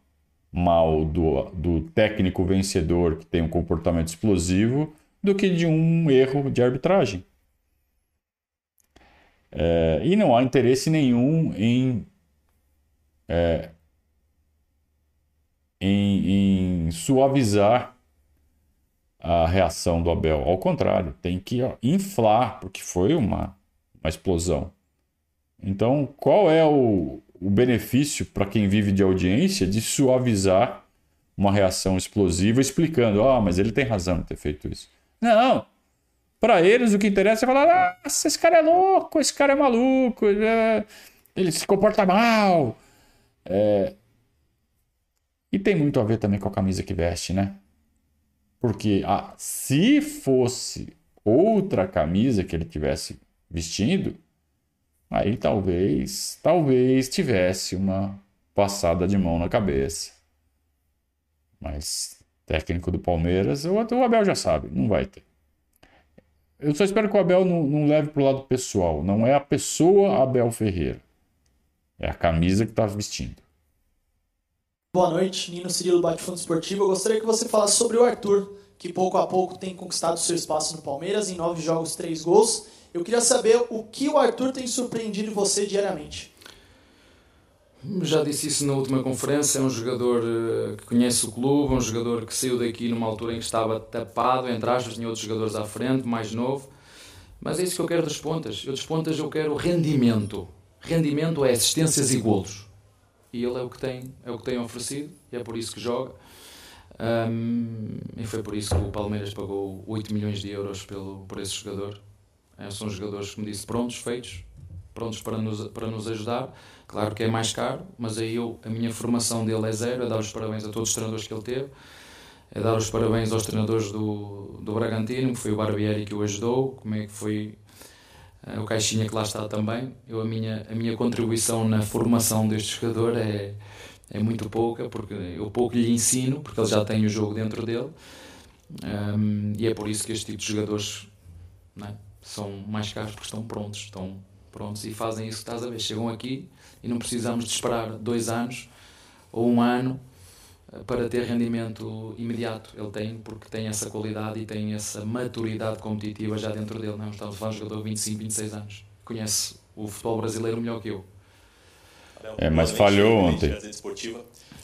mal do, do técnico vencedor que tem um comportamento explosivo do que de um erro de arbitragem. É, e não há interesse nenhum em é, em, em suavizar a reação do Abel. Ao contrário, tem que ó, inflar, porque foi uma, uma explosão. Então, qual é o, o benefício para quem vive de audiência de suavizar uma reação explosiva, explicando: ah, mas ele tem razão em ter feito isso? Não! Para eles, o que interessa é falar: ah, esse cara é louco, esse cara é maluco, ele, é... ele se comporta mal. É... E tem muito a ver também com a camisa que veste, né? Porque ah, se fosse outra camisa que ele tivesse vestindo, aí talvez, talvez tivesse uma passada de mão na cabeça. Mas técnico do Palmeiras, o, o Abel já sabe, não vai ter. Eu só espero que o Abel não, não leve para o lado pessoal. Não é a pessoa Abel Ferreira. É a camisa que está vestindo. Boa noite, Nino Cirilo Bate Fundo Esportivo. Eu gostaria que você falasse sobre o Arthur, que pouco a pouco tem conquistado seu espaço no Palmeiras, em nove jogos, três gols. Eu queria saber o que o Arthur tem surpreendido você diariamente. Já disse isso na última conferência, é um jogador eh, que conhece o clube, um jogador que saiu daqui numa altura em que estava tapado, entre aspas, tinha outros jogadores à frente, mais novo. Mas é isso que eu quero das pontas. Eu das pontas eu quero rendimento. Rendimento é assistências e golos. E ele é o que tem, é o que tem oferecido, e é por isso que joga. Um, e foi por isso que o Palmeiras pagou 8 milhões de euros pelo, por esse jogador. É, são jogadores, como disse, prontos, feitos, prontos para nos, para nos ajudar Claro que é mais caro, mas aí eu, a minha formação dele é zero, é dar os parabéns a todos os treinadores que ele teve, é dar os parabéns aos treinadores do, do Bragantino, que foi o Barbieri que o ajudou, como é que foi uh, o Caixinha que lá está também. Eu, a, minha, a minha contribuição na formação deste jogador é, é muito pouca, porque eu pouco lhe ensino, porque ele já tem o jogo dentro dele, um, e é por isso que este tipo de jogadores é? São mais caros, porque estão prontos, estão prontos e fazem isso que estás a ver. Chegam aqui e não precisamos de esperar dois anos ou um ano eh, para ter rendimento imediato. Ele tem, porque tem essa qualidade e tem essa maturidade competitiva já dentro dele. Não? Estamos a falar de um jogador de 25, 26 anos. Conhece o futebol brasileiro melhor que eu. É, mas falhou ontem.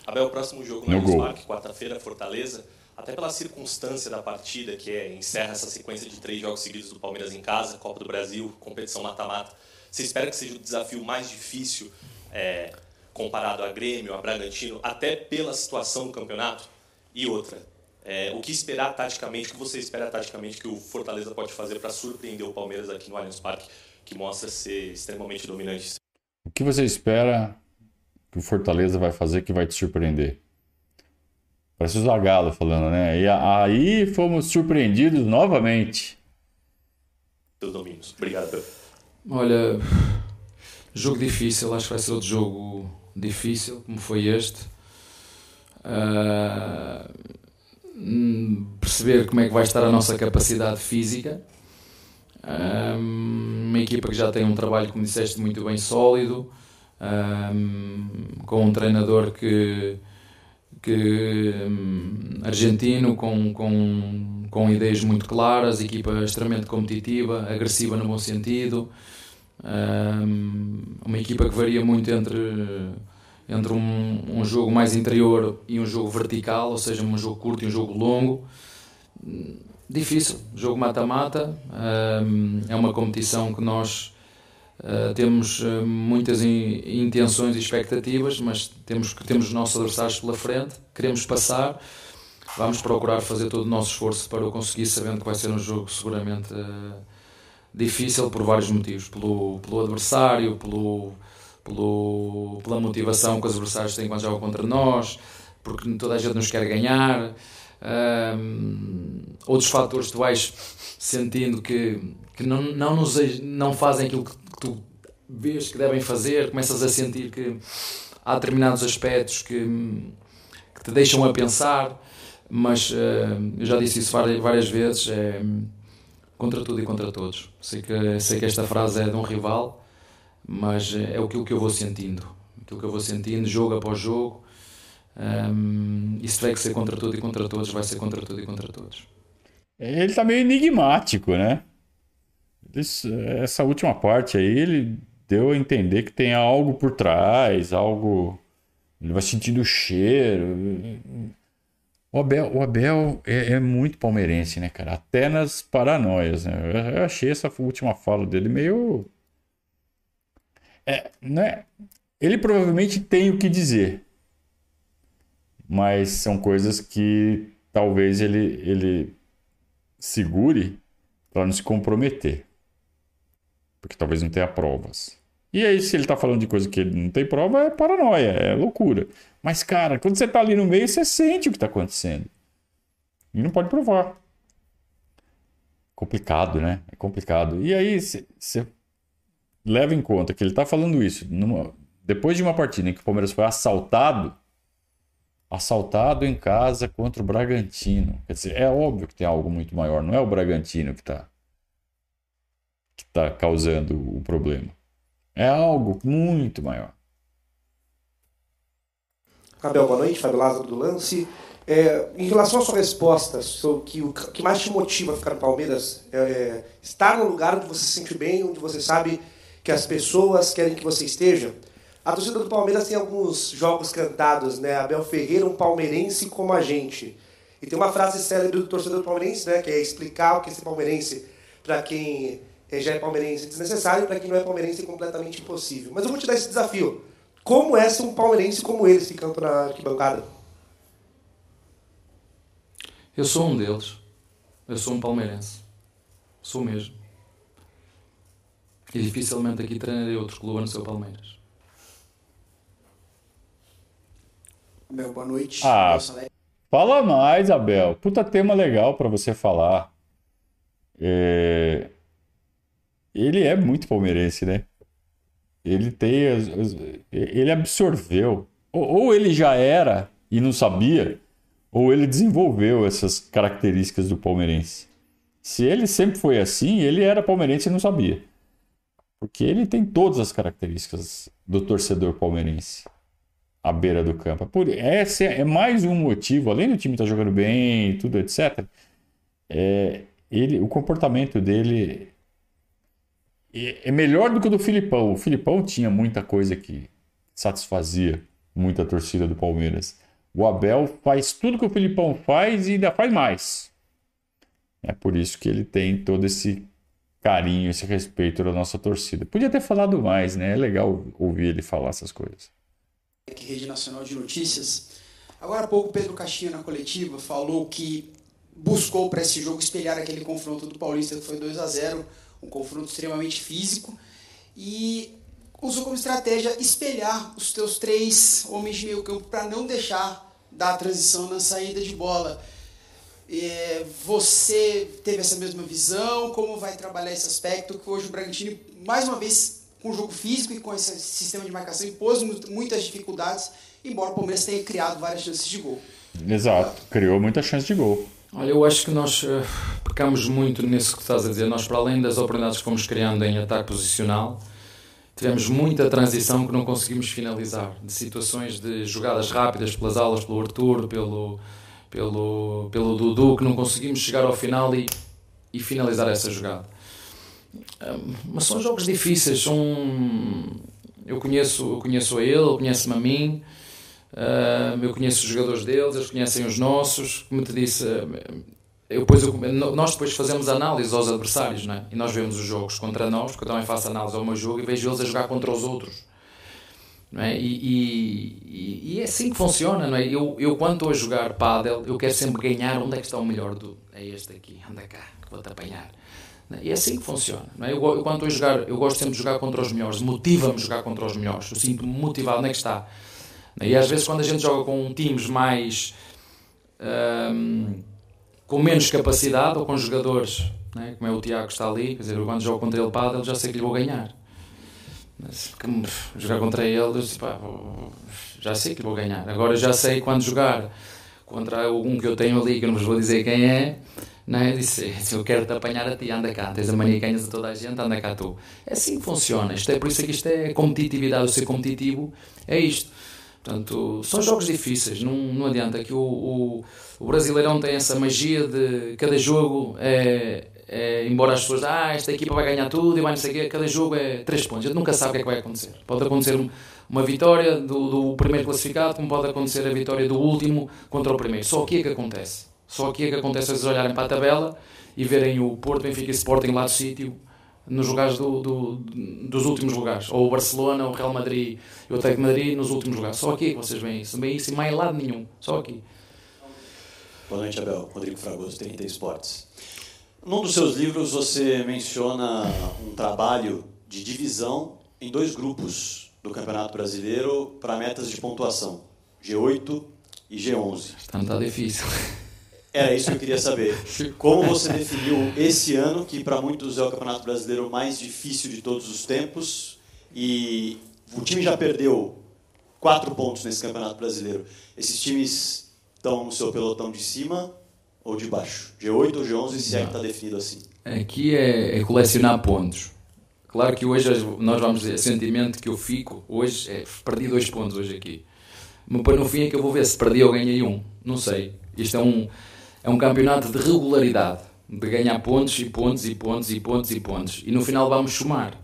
Abel, o próximo jogo no, no Parque, quarta-feira, Fortaleza. Até pela circunstância da partida, que é encerra essa sequência de três jogos seguidos do Palmeiras em casa, Copa do Brasil, competição mata-mata. Você espera que seja o desafio mais difícil é, comparado a Grêmio, a Bragantino, até pela situação do campeonato? E outra, é, o que esperar taticamente, o que você espera taticamente que o Fortaleza pode fazer para surpreender o Palmeiras aqui no Allianz Parque, que mostra ser extremamente dominante? O que você espera que o Fortaleza vai fazer que vai te surpreender? Parece o Zagallo falando, né? E aí fomos surpreendidos novamente. Seus domínios. Obrigado, Pedro. Olha, jogo difícil, acho que vai ser outro jogo difícil, como foi este. Uh, perceber como é que vai estar a nossa capacidade física. Uh, uma equipa que já tem um trabalho, como disseste, muito bem sólido, uh, com um treinador que, que um, argentino, com, com, com ideias muito claras, equipa extremamente competitiva, agressiva no bom sentido. Um, uma equipa que varia muito entre, entre um, um jogo mais interior e um jogo vertical, ou seja, um jogo curto e um jogo longo. Difícil, jogo mata-mata, um, é uma competição que nós uh, temos uh, muitas in, intenções e expectativas, mas temos, temos os nossos adversários pela frente, queremos passar, vamos procurar fazer todo o nosso esforço para o conseguir, sabendo que vai ser um jogo seguramente. Uh, difícil por vários motivos, pelo, pelo adversário, pelo, pelo, pela motivação que os adversários têm quando jogam contra nós, porque toda a gente nos quer ganhar. Um, outros fatores tu vais sentindo que, que não, não, nos, não fazem aquilo que tu vês que devem fazer, começas a sentir que há determinados aspectos que, que te deixam a pensar, mas uh, eu já disse isso várias, várias vezes. É, contra tudo e contra todos. Sei que, sei que esta frase é de um rival, mas é aquilo que eu vou sentindo. Aquilo que eu vou sentindo, jogo após jogo. Um, tiver que ser contra tudo e contra todos, vai ser contra tudo e contra todos. Ele está meio enigmático, né? Essa última parte aí, ele deu a entender que tem algo por trás, algo Ele vai sentindo o cheiro. O Abel, o Abel é, é, muito palmeirense, né, cara? Até nas paranoias, né? Eu achei essa última fala dele meio. É, né? Ele provavelmente tem o que dizer. Mas são coisas que talvez ele, ele segure para não se comprometer. Porque talvez não tenha provas. E aí, se ele tá falando de coisa que ele não tem prova, é paranoia, é loucura. Mas, cara, quando você tá ali no meio, você sente o que tá acontecendo. E não pode provar. Complicado, né? É complicado. E aí, você leva em conta que ele tá falando isso numa... depois de uma partida em que o Palmeiras foi assaltado assaltado em casa contra o Bragantino. Quer dizer, é óbvio que tem algo muito maior. Não é o Bragantino que está que tá causando o problema. É algo muito maior. Abel, boa noite. Fábio Lázaro do Lance. É, em relação à sua resposta, sobre que, o que mais te motiva a ficar no Palmeiras é, é estar no lugar onde você se sente bem, onde você sabe que as pessoas querem que você esteja. A torcida do Palmeiras tem alguns jogos cantados, né? Abel Ferreira, um palmeirense como a gente. E tem uma frase célebre do torcedor do palmeirense, né? Que é explicar o que é ser palmeirense para quem é, já é palmeirense desnecessário, para quem não é palmeirense completamente impossível. Mas eu vou te dar esse desafio. Como é ser um palmeirense como eles ficando na arquibancada? Eu sou um deles. Eu sou um palmeirense. Sou mesmo. E dificilmente aqui treinarei outro clube no seu Palmeiras. Abel, boa noite. Ah, fala mais, Abel. Puta tema legal para você falar. É... Ele é muito palmeirense, né? Ele tem. As, as... Ele absorveu. Ou, ou ele já era e não sabia, ou ele desenvolveu essas características do palmeirense. Se ele sempre foi assim, ele era palmeirense e não sabia. Porque ele tem todas as características do torcedor palmeirense à beira do campo. Por, esse é mais um motivo, além do time estar tá jogando bem, tudo, etc. É, ele, o comportamento dele é, é melhor do que o do Filipão. O Filipão tinha muita coisa que satisfazia muita torcida do Palmeiras. O Abel faz tudo que o Filipão faz e ainda faz mais. É por isso que ele tem todo esse carinho, esse respeito da nossa torcida. Podia ter falado mais, né? É legal ouvir ele falar essas coisas aqui, Rede Nacional de Notícias. Agora há pouco, Pedro Caixinha, na coletiva, falou que buscou para esse jogo espelhar aquele confronto do Paulista, que foi 2 a 0 um confronto extremamente físico, e usou como estratégia espelhar os teus três homens de meio campo para não deixar dar a transição na saída de bola. É, você teve essa mesma visão? Como vai trabalhar esse aspecto? Que hoje o Bragantino, mais uma vez, com o jogo físico e com esse sistema de marcação impôs muitas dificuldades, embora o Palmeiras tenha criado várias chances de gol. Exato, criou muitas chances de gol. Olha, eu acho que nós uh, pecamos muito nisso que estás a dizer. Nós, para além das oportunidades que fomos criando em ataque posicional, tivemos muita transição que não conseguimos finalizar. De situações de jogadas rápidas pelas alas, pelo Arthur, pelo, pelo, pelo Dudu, que não conseguimos chegar ao final e, e finalizar essa jogada mas são jogos difíceis. São... Eu conheço, eu conheço a ele, ele conhece-me a mim, eu conheço os jogadores deles, eles conhecem os nossos. Como te disse, eu depois, eu, nós depois fazemos análise aos adversários, não é? e nós vemos os jogos contra nós, porque eu também faço análise ao meu jogo e vejo eles a jogar contra os outros. É? E, e, e, é assim que funciona, não é? Eu, eu quando estou a jogar pádel, eu quero sempre ganhar onde é que está o melhor do. É este aqui, anda cá, que vou-te apanhar. E é assim que funciona. Não é? eu, eu, quando estou a jogar, eu gosto sempre de jogar contra os melhores, motiva-me jogar contra os melhores. Eu sinto-me motivado, onde é que está? E às vezes, quando a gente joga com times mais. Um, com menos capacidade ou com jogadores, é? como é o Tiago que está ali, quer dizer, eu quando jogo contra ele para já sei que lhe vou ganhar. Mas, jogar contra ele, eu disse, pá, já sei que lhe vou ganhar. Agora já sei quando jogar contra algum que eu tenho ali, que eu não vos vou dizer quem é, né? Disse, se eu quero te apanhar a ti, anda cá. Tens a mania que ganhas a toda a gente, anda cá tu. É assim que funciona. Isto é, por isso é que isto é competitividade. O ser competitivo é isto. Portanto, são jogos difíceis. Não, não adianta que o, o, o Brasileirão tem essa magia de cada jogo é, é, embora as pessoas, ah, esta equipa vai ganhar tudo e vai não sei o quê, cada jogo é 3 pontos. A gente nunca sabe o que é que vai acontecer. Pode acontecer uma vitória do, do, primeiro classificado, como pode acontecer a vitória do último contra o primeiro. Só aqui é que acontece. Só aqui é que acontece vocês olharem para a tabela e verem o Porto, Benfica e Sporting lá do sítio nos lugares do, do, dos últimos lugares. Ou o Barcelona, o Real Madrid o Atlético de Madrid nos últimos lugares. Só aqui é que vocês veem isso. Não veem isso em mais lado nenhum. Só aqui. Boa noite, Abel. Rodrigo Fragoso, 30 Esportes. Num dos seus livros você menciona um trabalho de divisão em dois grupos do Campeonato Brasileiro para metas de pontuação, G8 e G11. Não está difícil. Era isso que eu queria saber. Como você definiu esse ano, que para muitos é o Campeonato Brasileiro mais difícil de todos os tempos, e o time já perdeu quatro pontos nesse Campeonato Brasileiro. Esses times estão no seu pelotão de cima ou de baixo? G8 ou G11, se é que está definido assim? Aqui é, é, colecionar pontos. Claro que hoje nós vamos dizer, sentimento que eu fico, hoje é, perdi dois pontos hoje aqui. Mas depois no fim é que eu vou ver se perdi ou ganhei um. Não sei. Isto é um, é um campeonato de regularidade, de ganhar pontos e pontos e pontos e pontos e pontos. E no final vamos somar.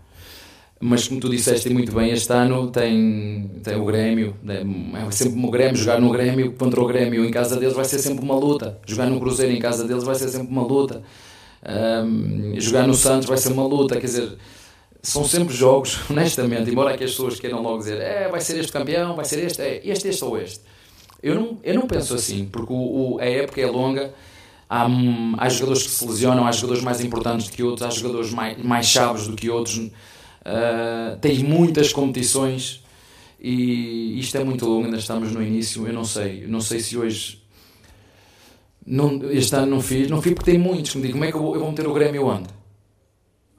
Mas como tu disseste muito bem, este ano tem, tem o Grêmio, né, é sempre o Grêmio, jogar no Grêmio contra o Grêmio em casa deles vai ser sempre uma luta. Jogar no Cruzeiro em casa deles vai ser sempre uma luta. Um, jogar no Santos vai ser uma luta, quer dizer, são sempre jogos, honestamente, embora que as pessoas queiram logo dizer, é, vai ser este campeão, vai ser este, é, este, este ou este. Eu não, eu não penso assim, porque o, o, a época é longa, há, há jogadores que se lesionam, há jogadores mais importantes do que outros, há jogadores mais, mais chaves do que outros, uh, tens muitas competições e isto é muito longo, ainda estamos no início, eu não sei, não sei se hoje não, este ano não fiz, não fiz porque tem muitos que me digam como é que eu vou, eu vou meter o Grêmio onde?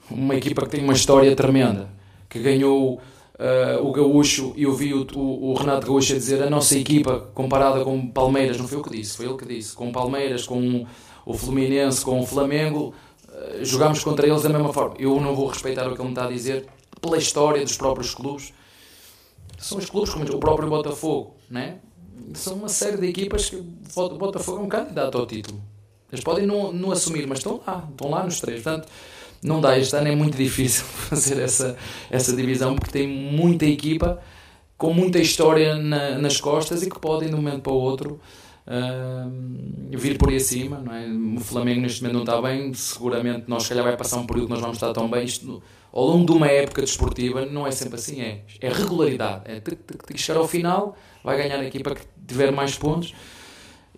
Uma equipa que tem uma história tremenda, que ganhou uh, o Gaúcho e ouvi o, o, o, Renato Gaúcho a dizer a nossa equipa comparada com Palmeiras, não foi o que disse, foi ele que disse, com Palmeiras, com o Fluminense, com o Flamengo, uh, jogámos contra eles da mesma forma. Eu não vou respeitar o que ele me está a dizer pela história dos próprios clubes. São os clubes como o próprio Botafogo, né? São uma série de equipas que o Botafogo é um candidato ao título. Eles podem não, não assumir, mas estão lá, estão lá nos três. Portanto, não dá, este ano é muito difícil fazer essa, essa divisão porque tem muita equipa com muita história na, nas costas e que podem de um momento para o outro uh, vir por aí acima. Não é? O Flamengo neste momento não está bem, seguramente nós se calhar vai passar um período que nós vamos estar tão bem. Isto, ao longo de uma época desportiva não é sempre assim, é, é regularidade. É ter que chegar ao final, vai ganhar a equipa que tiver mais pontos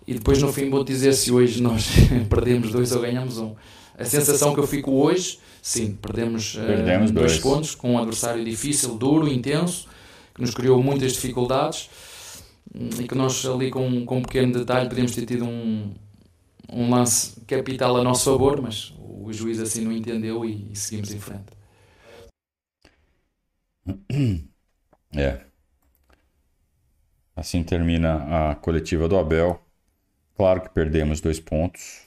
e depois no fim vou dizer se hoje nós perdemos dois ou ganhamos um a sensação que eu fico hoje, sim, perdemos, eh, perdemos dois, dois pontos com um adversário difícil, duro, intenso, que nos criou muitas dificuldades hum, e que nós ali com, com um pequeno detalhe podíamos ter tido um, um lance capital a nosso favor, mas o juiz assim não entendeu e, e seguimos em frente. É. Assim termina a coletiva do Abel. Claro que perdemos dois pontos.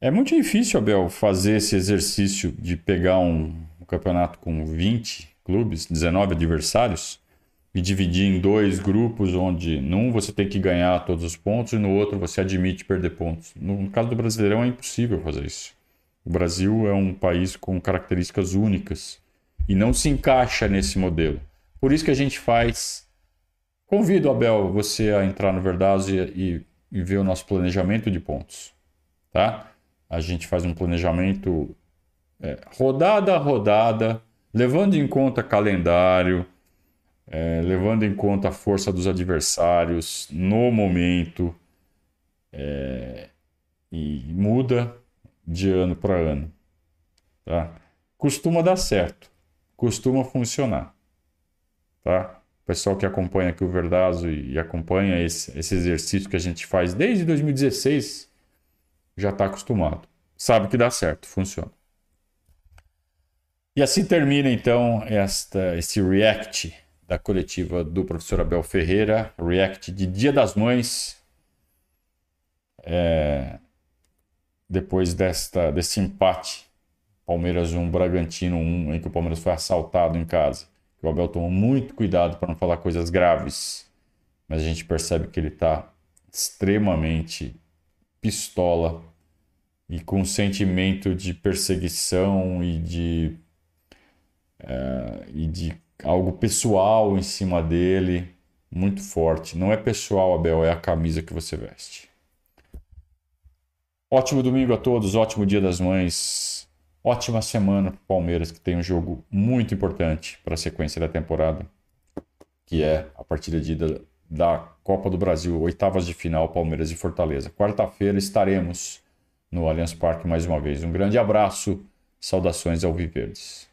É muito difícil, Abel, fazer esse exercício de pegar um, campeonato com 20 clubes, 19 adversários, e dividir em dois grupos, onde num você tem que ganhar todos os pontos e no outro você admite perder pontos. No caso do Brasileirão é impossível fazer isso. O Brasil é um país com características únicas e não se encaixa nesse modelo. Por isso que a gente faz. Convido, Abel, você a entrar no Verdazo e, e ver o nosso planejamento de pontos. Tá? A gente faz um planejamento é, rodada a rodada, levando em conta calendário, é, levando em conta a força dos adversários no momento, é, e muda de ano para ano. Tá? Costuma dar certo, costuma funcionar. Tá? O pessoal que acompanha aqui o Verdazo e acompanha esse, esse exercício que a gente faz desde 2016 já está acostumado. Sabe que dá certo, funciona. E assim termina então esta, esse react da coletiva do professor Abel Ferreira, react de Dia das Mães. É, depois desta, desse empate, Palmeiras 1, Bragantino 1, em que o Palmeiras foi assaltado em casa. O Abel tomou muito cuidado para não falar coisas graves, mas a gente percebe que ele está extremamente pistola e com um sentimento de perseguição e de, é, e de algo pessoal em cima dele muito forte. Não é pessoal, Abel, é a camisa que você veste. Ótimo domingo a todos, ótimo dia das mães, ótima semana para o Palmeiras, que tem um jogo muito importante para a sequência da temporada, que é a partida de ida da Copa do Brasil, oitavas de final, Palmeiras e Fortaleza. Quarta-feira estaremos no Allianz Parque mais uma vez. Um grande abraço, saudações ao Viverdes.